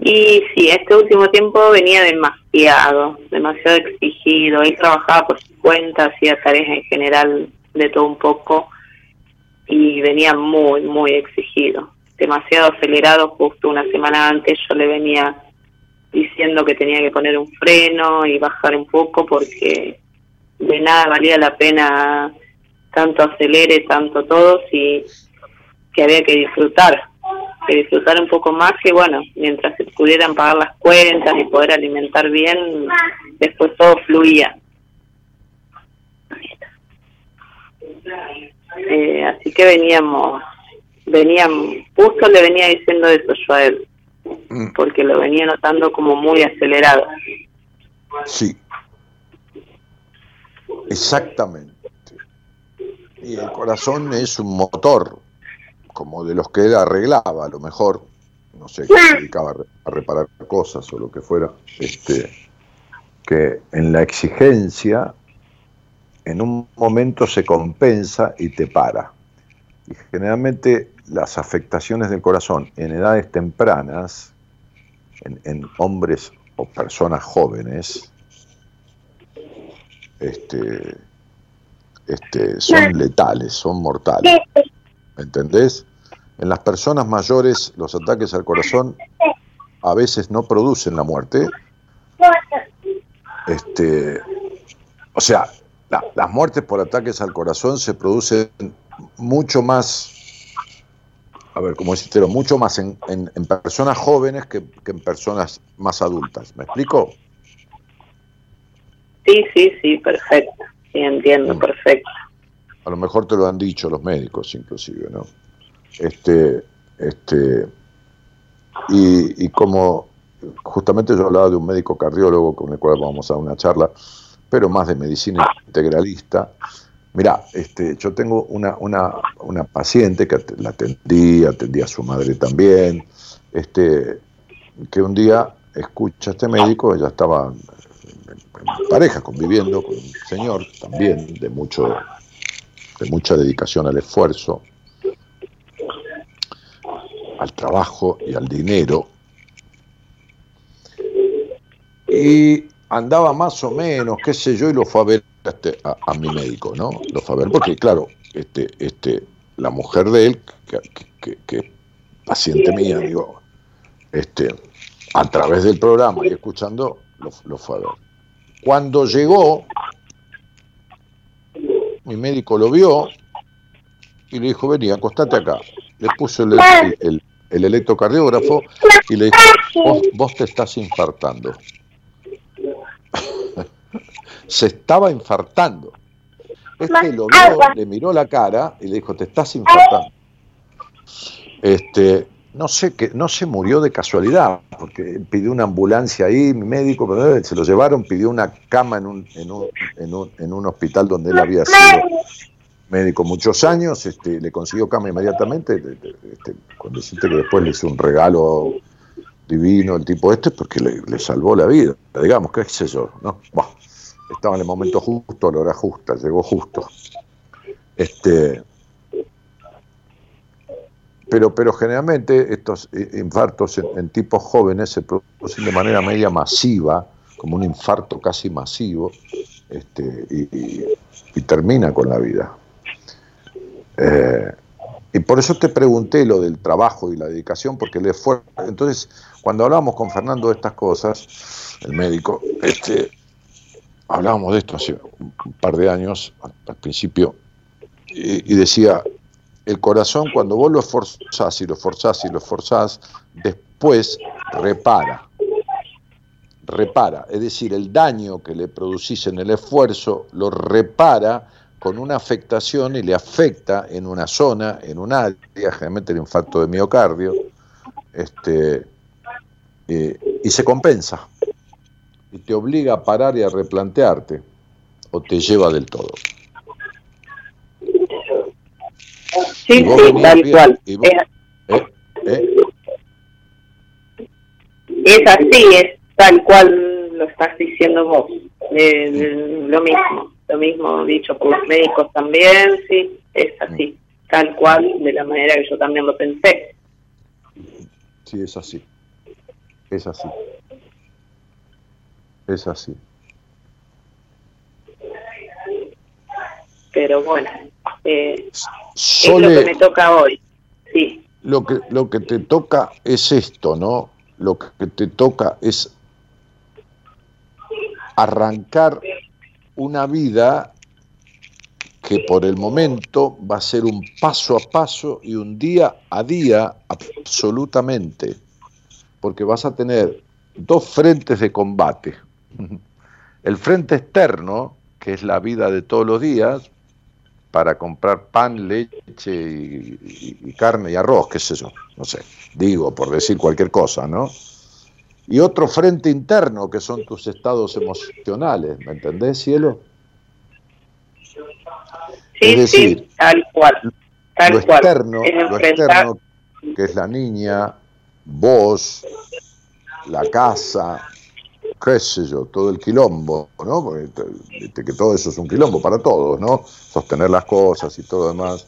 Y sí, este último tiempo venía demasiado, demasiado exigido. Él trabajaba por su cuenta, hacía tareas en general de todo un poco y venía muy, muy exigido. Demasiado acelerado, justo una semana antes yo le venía diciendo que tenía que poner un freno y bajar un poco porque de nada valía la pena tanto acelere, tanto todo, si que había que disfrutar, que disfrutar un poco más que bueno, mientras se pudieran pagar las cuentas y poder alimentar bien, después todo fluía. Eh, así que veníamos, veníamos, justo le venía diciendo eso yo a él, Mm. porque lo venía notando como muy acelerado. Sí, exactamente. Y el corazón es un motor, como de los que él arreglaba, a lo mejor, no sé, que se dedicaba a reparar cosas o lo que fuera, este, que en la exigencia, en un momento se compensa y te para. Y generalmente las afectaciones del corazón en edades tempranas, en, hombres o personas jóvenes, este, este, son letales, son mortales. ¿Entendés? En las personas mayores los ataques al corazón a veces no producen la muerte. Este, o sea, las muertes por ataques al corazón se producen mucho más a ver, como deciste, mucho más en, en, personas jóvenes que, en personas más adultas. ¿Me explico? Sí, sí, sí, perfecto. Sí, entiendo, perfecto. A lo mejor te lo han dicho los médicos, inclusive, ¿no? Este, este, y, y, como justamente yo hablaba de un médico cardiólogo con el cual vamos a una charla, pero más de medicina integralista. Mira, este, yo tengo una, una, una paciente que la atendí, atendí a su madre también, este, que un día escucha a este médico, ella estaba en pareja, conviviendo con un señor también de mucho de mucha dedicación al esfuerzo, al trabajo y al dinero. Y andaba más o menos, qué sé yo, y lo fue a ver a, este, mi médico, ¿no? Lo fue a ver porque, claro, este, este, la mujer de él, que, que, paciente mía, digo, este, a través del programa y escuchando, lo fue a ver. Cuando llegó, mi médico lo vio y le dijo, vení, acostate acá. Le puso el, el, electrocardiógrafo y le dijo, vos, te estás infartando. <laughs> Se estaba infartando. Este lo vio, le miró la cara y le dijo, te estás infartando. Este, no sé que no se murió de casualidad, porque pidió una ambulancia ahí, mi médico, se lo llevaron, pidió una cama en un, en un, en un, en un hospital donde él había sido médico muchos años, este, le consiguió cama inmediatamente, este, cuando deciste que después le hizo un regalo divino el tipo este, porque le, salvó la vida, digamos, qué sé yo, ¿no? estaba en el momento justo, a la hora justa, llegó justo. Este, pero, pero generalmente estos infartos en, tipos jóvenes se producen de manera media masiva, como un infarto casi masivo, este, y, termina con la vida. Eh, y por eso te pregunté lo del trabajo y la dedicación, porque el esfuerzo. Entonces, cuando hablábamos con Fernando de estas cosas, el médico, este, hablábamos de esto hace un par de años, al, principio, y decía, el corazón cuando vos lo esforzás y lo esforzás y lo esforzás, después repara. Repara, es decir, el daño que le producís en el esfuerzo lo repara con una afectación y le afecta en una zona, en un área, generalmente el infarto de miocardio, este, eh, y se compensa. Y te obliga a parar y a replantearte, o te lleva del todo. Sí, sí, tal cual. ¿eh? ¿Eh? Es así, es tal cual lo estás diciendo vos. lo mismo, lo mismo dicho por los médicos también, sí, es así, tal cual, de la manera que yo también lo pensé. Sí, es así, es así, es así. Pero bueno, eh, es lo que me toca hoy. Sí. Lo que, lo que te toca es esto, ¿no? Lo que te toca es arrancar una vida que por el momento va a ser un paso a paso y un día a día absolutamente, porque vas a tener dos frentes de combate. <laughs> El frente externo, que es la vida de todos los días, para comprar pan, leche y, carne y arroz, qué sé yo, no sé, digo por decir cualquier cosa, ¿no? Y otro frente interno que son tus estados emocionales, ¿me entendés, cielo? Sí, es decir, sí, tal cual. lo, Externo, lo externo, que es la niña, vos, la casa, qué sé yo, todo el quilombo, ¿no? Porque que todo eso es un quilombo para todos, ¿no? Sostener las cosas y todo demás,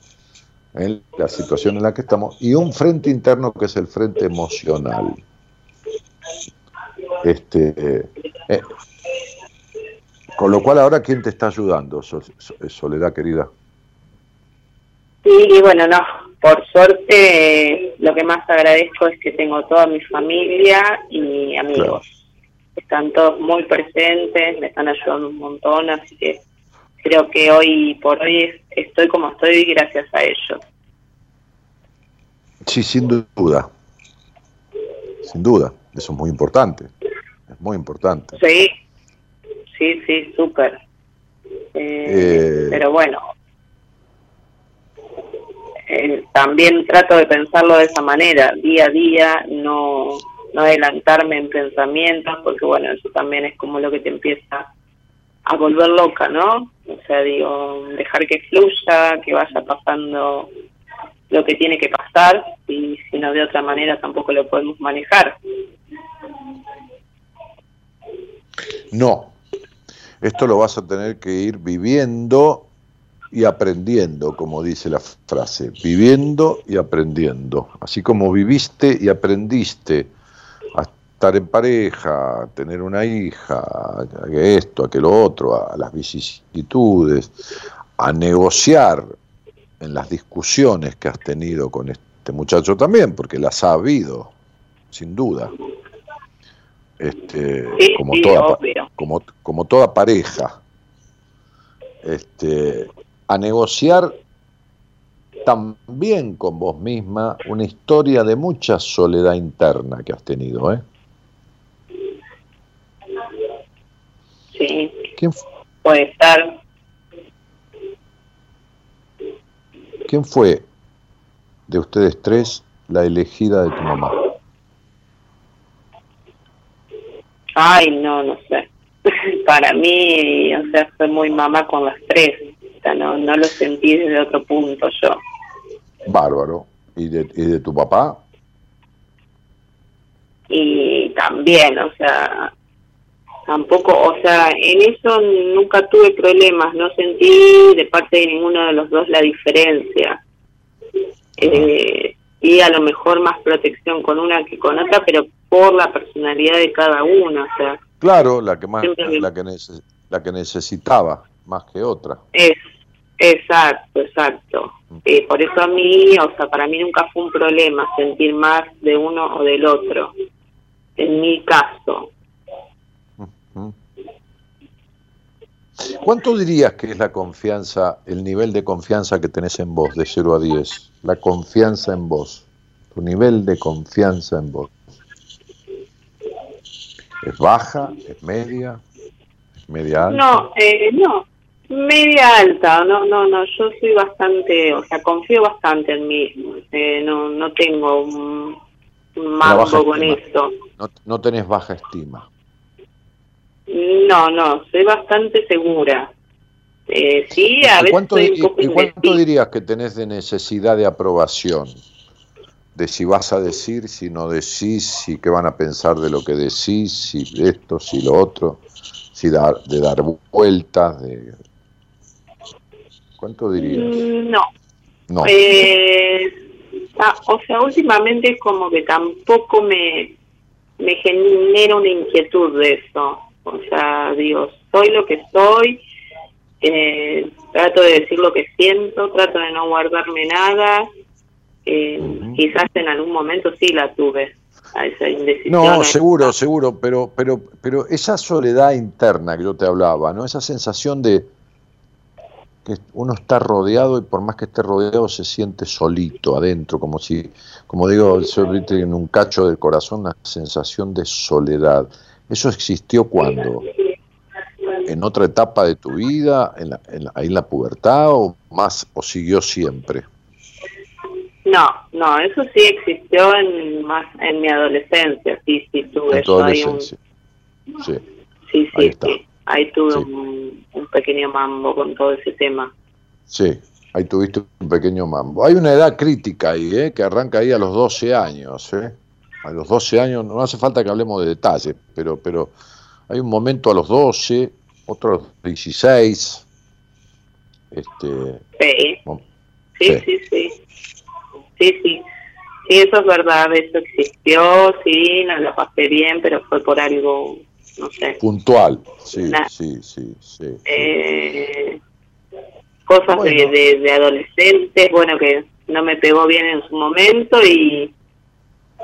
en la situación en la que estamos, y un frente interno que es el frente emocional. Este, eh, con lo cual ahora, ¿quién te está ayudando, Soledad querida? Sí, bueno, no, por suerte lo que más agradezco es que tengo toda mi familia y amigos están todos muy presentes, me están ayudando un montón, así que creo que hoy por hoy estoy como estoy gracias a ellos. Sí, sin duda, sin duda, eso es muy importante, es muy importante. Sí, sí, sí, súper. Eh, eh, pero bueno, eh, también trato de pensarlo de esa manera, día a día, no, no adelantarme en pensamientos, porque bueno, eso también es como lo que te empieza a volver loca, ¿no? O sea, digo, dejar que fluya, que vaya pasando lo que tiene que pasar y si no de otra manera tampoco lo podemos manejar. No, esto lo vas a tener que ir viviendo y aprendiendo, como dice la frase, viviendo y aprendiendo. Así como viviste y aprendiste estar en pareja, tener una hija, a esto, a otro, a las vicisitudes, a negociar en las discusiones que has tenido con este muchacho también, porque las ha habido, sin duda. Este, como, toda, como, como toda pareja. Este, a negociar también con vos misma una historia de mucha soledad interna que has tenido, ¿eh? Sí. ¿Quién puede estar. ¿Quién fue de ustedes tres la elegida de tu mamá? Ay, no, no sé. <laughs> Para mí, o sea, fue muy mamá con las tres. O sea, no, no lo sentí desde otro punto yo. Bárbaro. ¿Y de, ¿Y de tu papá? Y también, o sea, tampoco, o sea, en eso nunca tuve problemas, no sentí de parte de ninguno de los dos la diferencia. Eh, y a lo mejor más protección con una que con otra, pero por la personalidad de cada uno, o sea. Claro, la que más, la que, la que necesitaba más que otra. Es, exacto, exacto. Eh, por eso a mí, o sea, para mí nunca fue un problema sentir más de uno o del otro. En mi caso, ¿Cuánto dirías que es la confianza, el nivel de confianza que tenés en vos de 0 a 10? La confianza en vos, tu nivel de confianza en vos. ¿Es baja? ¿Es media? ¿Es media alta? No, eh, no, media alta. No, no, no, yo soy bastante, o sea, confío bastante en mí. Eh, no, no tengo un, un con esto. No, no tenés baja estima. No, no, soy bastante segura. Eh, sí, a veces ¿Cuánto, ¿Y cuánto dirías que tenés de necesidad de aprobación? De si vas a decir, si no decís, si qué van a pensar de lo que decís, si esto, si lo otro, si dar, de dar vueltas, de... ¿Cuánto dirías? Mm, no. No. Eh, ah, o sea, últimamente como que tampoco me, me genera una inquietud de eso. O sea, digo, soy lo que soy, eh, trato de decir lo que siento, trato de no guardarme nada. Eh, quizás en algún momento sí la tuve, a esa indecisión. No, seguro, seguro, pero, pero, pero esa soledad interna que yo te hablaba, ¿no? Esa sensación de que uno está rodeado y por más que esté rodeado se siente solito adentro, como si, como digo, en un cacho del corazón, una sensación de soledad. ¿Eso existió cuando? ¿En otra etapa de tu vida, en la, en ahí en la pubertad o más o siguió siempre? No, no, eso sí existió en más en mi adolescencia, sí, sí tuve. En tu adolescencia. Sí. Sí, sí, ahí, tuve Un, un, pequeño mambo con todo ese tema. Sí, ahí tuviste un pequeño mambo. Hay una edad crítica ahí, ¿eh? que arranca ahí a los 12 años, ¿eh? A los 12 años, no hace falta que hablemos de detalles, pero, pero hay un momento a los 12, otro a los 16. Este, sí. Sí, sí, sí, sí. Sí, eso es verdad, eso existió, sí, no lo pasé bien, pero fue por algo, no sé. Puntual, sí, sí, sí, sí. Eh, cosas de, de adolescentes, bueno, que no me pegó bien en su momento y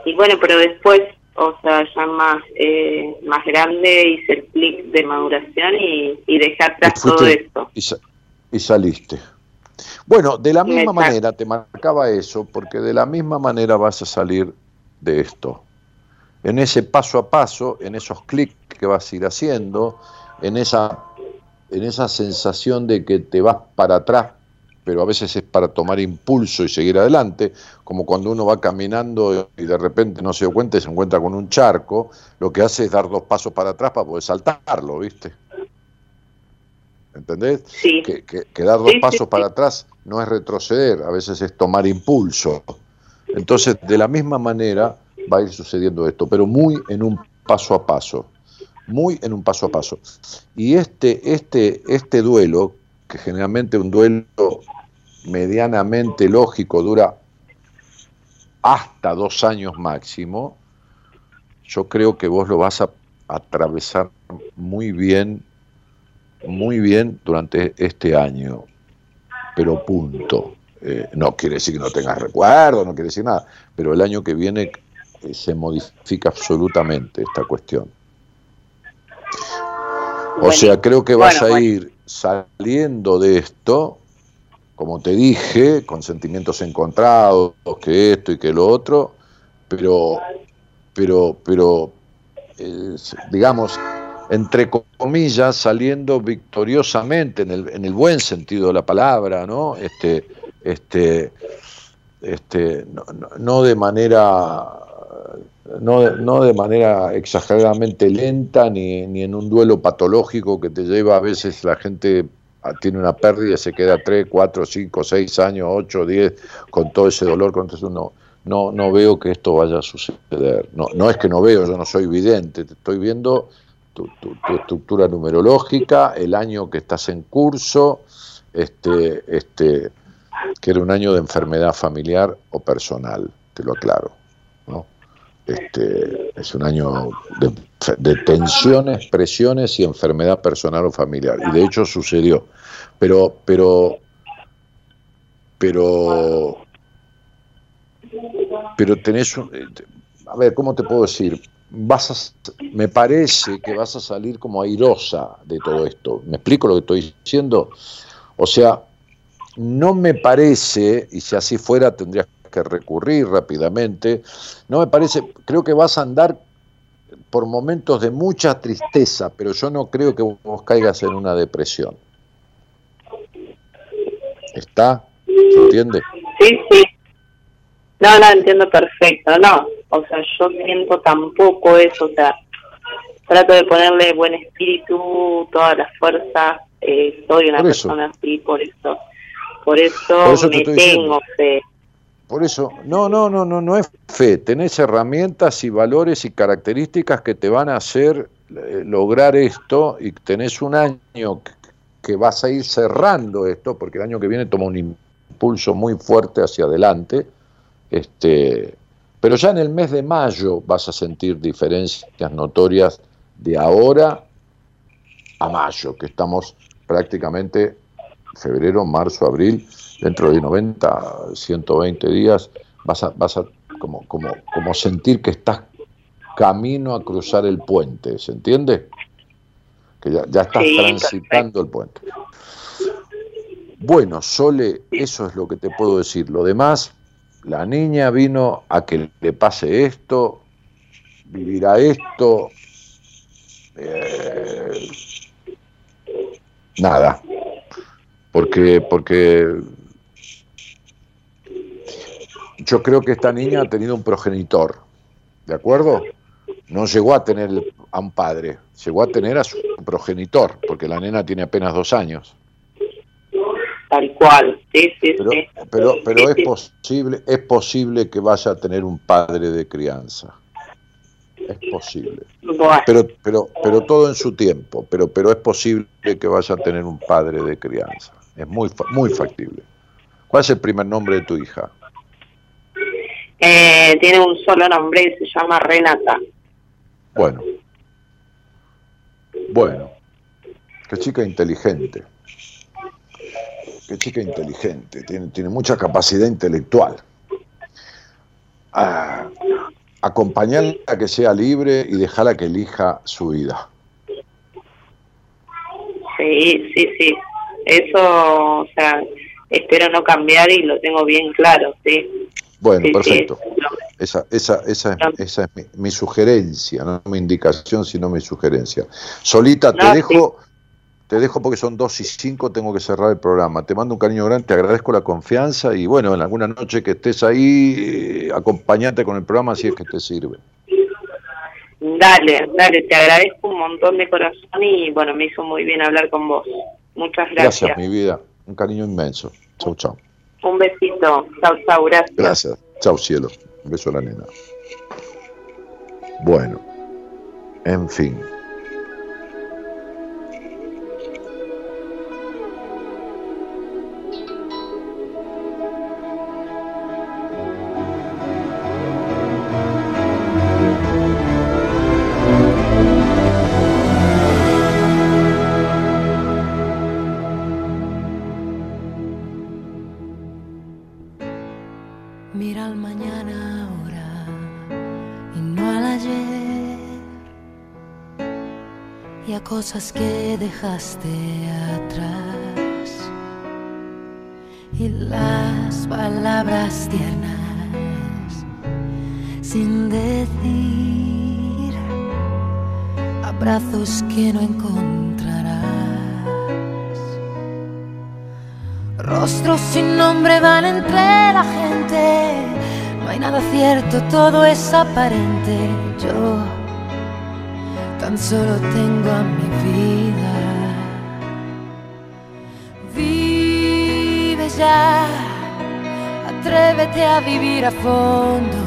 y bueno, pero después, o sea, ya más, eh, más grande hice el clic de maduración y, y dejé atrás todo esto. Y, saliste. Bueno, de la misma manera te marcaba eso, porque de la misma manera vas a salir de esto. En ese paso a paso, en esos clics que vas a ir haciendo, en esa, en esa sensación de que te vas para atrás pero a veces es para tomar impulso y seguir adelante, como cuando uno va caminando y de repente no se dio cuenta y se encuentra con un charco, lo que hace es dar dos pasos para atrás para poder saltarlo, ¿viste? ¿Entendés? Sí. Que, dar dos pasos para atrás no es retroceder, a veces es tomar impulso. Entonces, de la misma manera va a ir sucediendo esto, pero muy en un paso a paso, muy en un paso a paso. Y este, este, este duelo, que generalmente un duelo medianamente lógico dura hasta dos años máximo, yo creo que vos lo vas a atravesar muy bien, muy bien durante este año, pero punto. Eh, no quiere decir que no tengas recuerdo, no quiere decir nada, pero el año que viene eh, se modifica absolutamente esta cuestión. O sea, creo que vas a ir saliendo de esto como te dije, con sentimientos encontrados, que esto y que lo otro, pero, pero, pero, digamos, entre comillas, saliendo victoriosamente en el, en el buen sentido de la palabra, ¿no? Este, este, este, no, de manera no, de manera exageradamente lenta ni, ni, en un duelo patológico que te lleva a veces la gente tiene una pérdida se queda 3, 4, 5, 6 años, 8, 10 con todo ese dolor. Entonces no, no, no veo que esto vaya a suceder. No, no es que no veo, yo no soy vidente, estoy viendo tu, estructura numerológica, el año que estás en curso, este, este, que era un año de enfermedad familiar o personal, te lo aclaro. ¿no? Este, es un año de, tensiones, presiones y enfermedad personal o familiar. Y de hecho sucedió. Pero, pero, pero, pero tenés un, a ver, ¿cómo te puedo decir? Vas me parece que vas a salir como airosa de todo esto. ¿Me explico lo que estoy diciendo? O sea, no me parece, y si así fuera tendrías que recurrir rápidamente. No me parece, creo que vas a andar por momentos de mucha tristeza, pero yo no creo que vos caigas en una depresión. ¿Está? ¿Se entiende? Sí, sí. No, no, entiendo perfecto. No, o sea, yo siento tampoco eso, o sea, trato de ponerle buen espíritu, toda la fuerza. Eh, soy una persona así, por eso, por eso, me tengo fe. Por eso, no, no, no, no, no es fe. Tenés herramientas y valores y características que te van a hacer eh, lograr esto y tenés un año que, vas a ir cerrando esto, porque el año que viene toma un impulso muy fuerte hacia adelante. Este, pero ya en el mes de mayo vas a sentir diferencias notorias de ahora a mayo, que estamos prácticamente febrero, marzo, abril, dentro de 90, 120 días, vas a, vas a como, como, como sentir que estás camino a cruzar el puente, ¿se entiende? Que ya, ya estás transitando el puente. Bueno, Sole, eso es lo que te puedo decir. Lo demás, la niña vino a que le pase esto, vivirá esto. Eh, nada, porque, porque yo creo que esta niña ha tenido un progenitor, ¿de acuerdo? No llegó a tener a un padre, llegó a tener a su progenitor, porque la nena tiene apenas dos años. Tal cual, sí, sí, pero, sí. Pero, pero es posible, es posible que vaya a tener un padre de crianza. Es posible. Pero, pero, pero todo en su tiempo, pero, pero es posible que vaya a tener un padre de crianza. Es muy, muy factible. ¿Cuál es el primer nombre de tu hija? Eh, tiene un solo nombre, se llama Renata. Bueno. Bueno. Qué chica inteligente. Qué chica inteligente. Tiene, tiene mucha capacidad intelectual. Ah, acompañarla a que sea libre y dejarla que elija su vida. Sí, sí, sí. Eso, o sea, espero no cambiar y lo tengo bien claro, sí. Bueno, perfecto. esa, esa, esa, esa es mi, sugerencia, no mi indicación, sino mi sugerencia. Solita, te dejo, te dejo porque son dos y cinco, tengo que cerrar el programa. Te mando un cariño grande, te agradezco la confianza y bueno, en alguna noche que estés ahí, eh, acompañate con el programa si es que te sirve. Dale, dale, te agradezco un montón de corazón y bueno, me hizo muy bien hablar con vos. Muchas gracias. Gracias, mi vida. Un cariño inmenso. Chau, chau. Un besito. Chau, chau. Gracias. Gracias. Chau, cielo. Un beso a la nena. Bueno, en fin. Cosas que dejaste atrás. Y las palabras tiernas sin decir, abrazos que no encontrarás, rostros sin nombre van entre la gente, no hay nada cierto, todo es aparente. Yo tan solo tengo a mi vida. Vive ya, atrévete a vivir a fondo.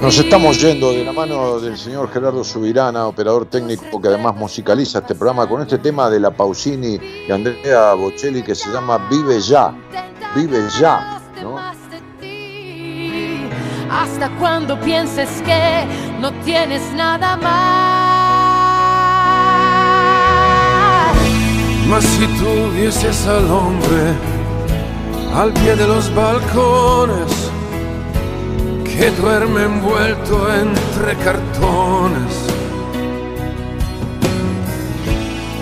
Nos estamos yendo de la mano del señor Gerardo Subirana, operador técnico que además musicaliza este programa con este tema de la Pausini y Andrea Bocelli que se llama Vive ya, vive ya. ¿no? Hasta cuando pienses que no tienes nada más. Mas si tú vieses al hombre al pie de los balcones que duerme envuelto entre cartones,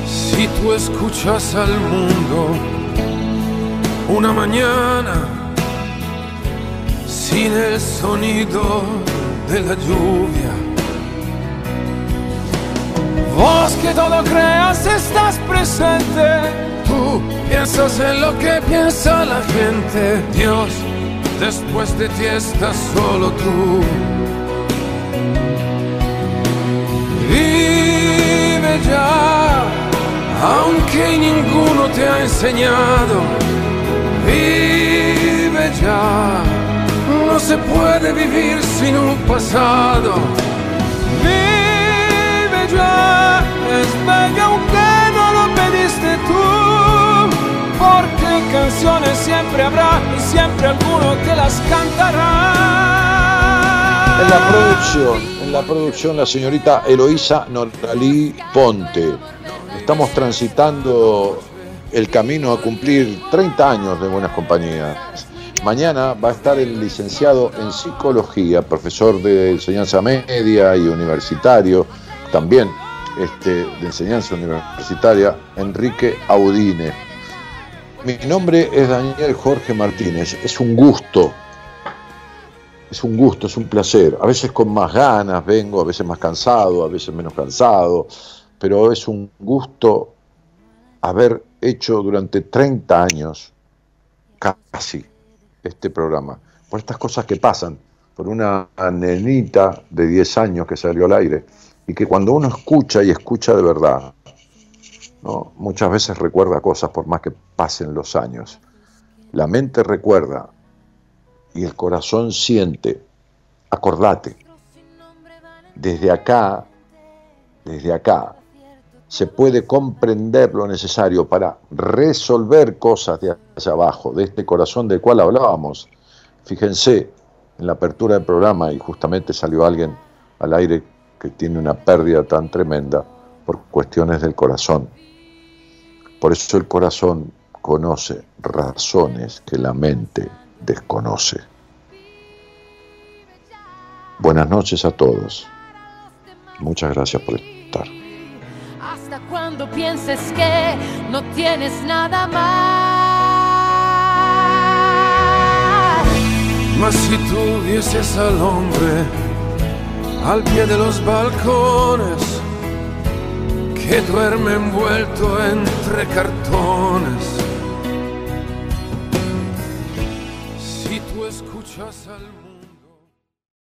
si tú escuchas al mundo una mañana sin el sonido de la lluvia, Vos que todo creas estás presente. Tú piensas en lo que piensa la gente. Dios, después de ti estás solo tú. Vive ya, aunque ninguno te ha enseñado. Vive ya, no se puede vivir sin un pasado es bella aunque no lo pediste tú, porque canciones siempre habrá y siempre alguno que las cantará. En la producción, en la producción la señorita Eloísa Noralí Ponte. Estamos transitando el camino a cumplir 30 años de Buenas Compañías. Mañana va a estar el licenciado en psicología, profesor de enseñanza media y universitario, también este, de enseñanza universitaria, Enrique Audine. Mi nombre es Daniel Jorge Martínez. Es un gusto, es un gusto, es un placer. A veces con más ganas vengo, a veces más cansado, a veces menos cansado, pero es un gusto haber hecho durante 30 años, casi, este programa. Por estas cosas que pasan, por una nenita de 10 años que salió al aire y que cuando uno escucha y escucha de verdad, muchas veces recuerda cosas por más que pasen los años. La mente recuerda y el corazón siente. Acordate, desde acá, desde acá, se puede comprender lo necesario para resolver cosas de allá abajo, de este corazón del cual hablábamos. Fíjense en la apertura del programa y justamente salió alguien al aire que tiene una pérdida tan tremenda por cuestiones del corazón. Por eso el corazón conoce razones que la mente desconoce. Buenas noches a todos. Muchas gracias por estar. Hasta cuando pienses que no tienes nada más. Mas si tú vieses al hombre al pie de los balcones que duerme envuelto entre cartones. Si tú escuchas al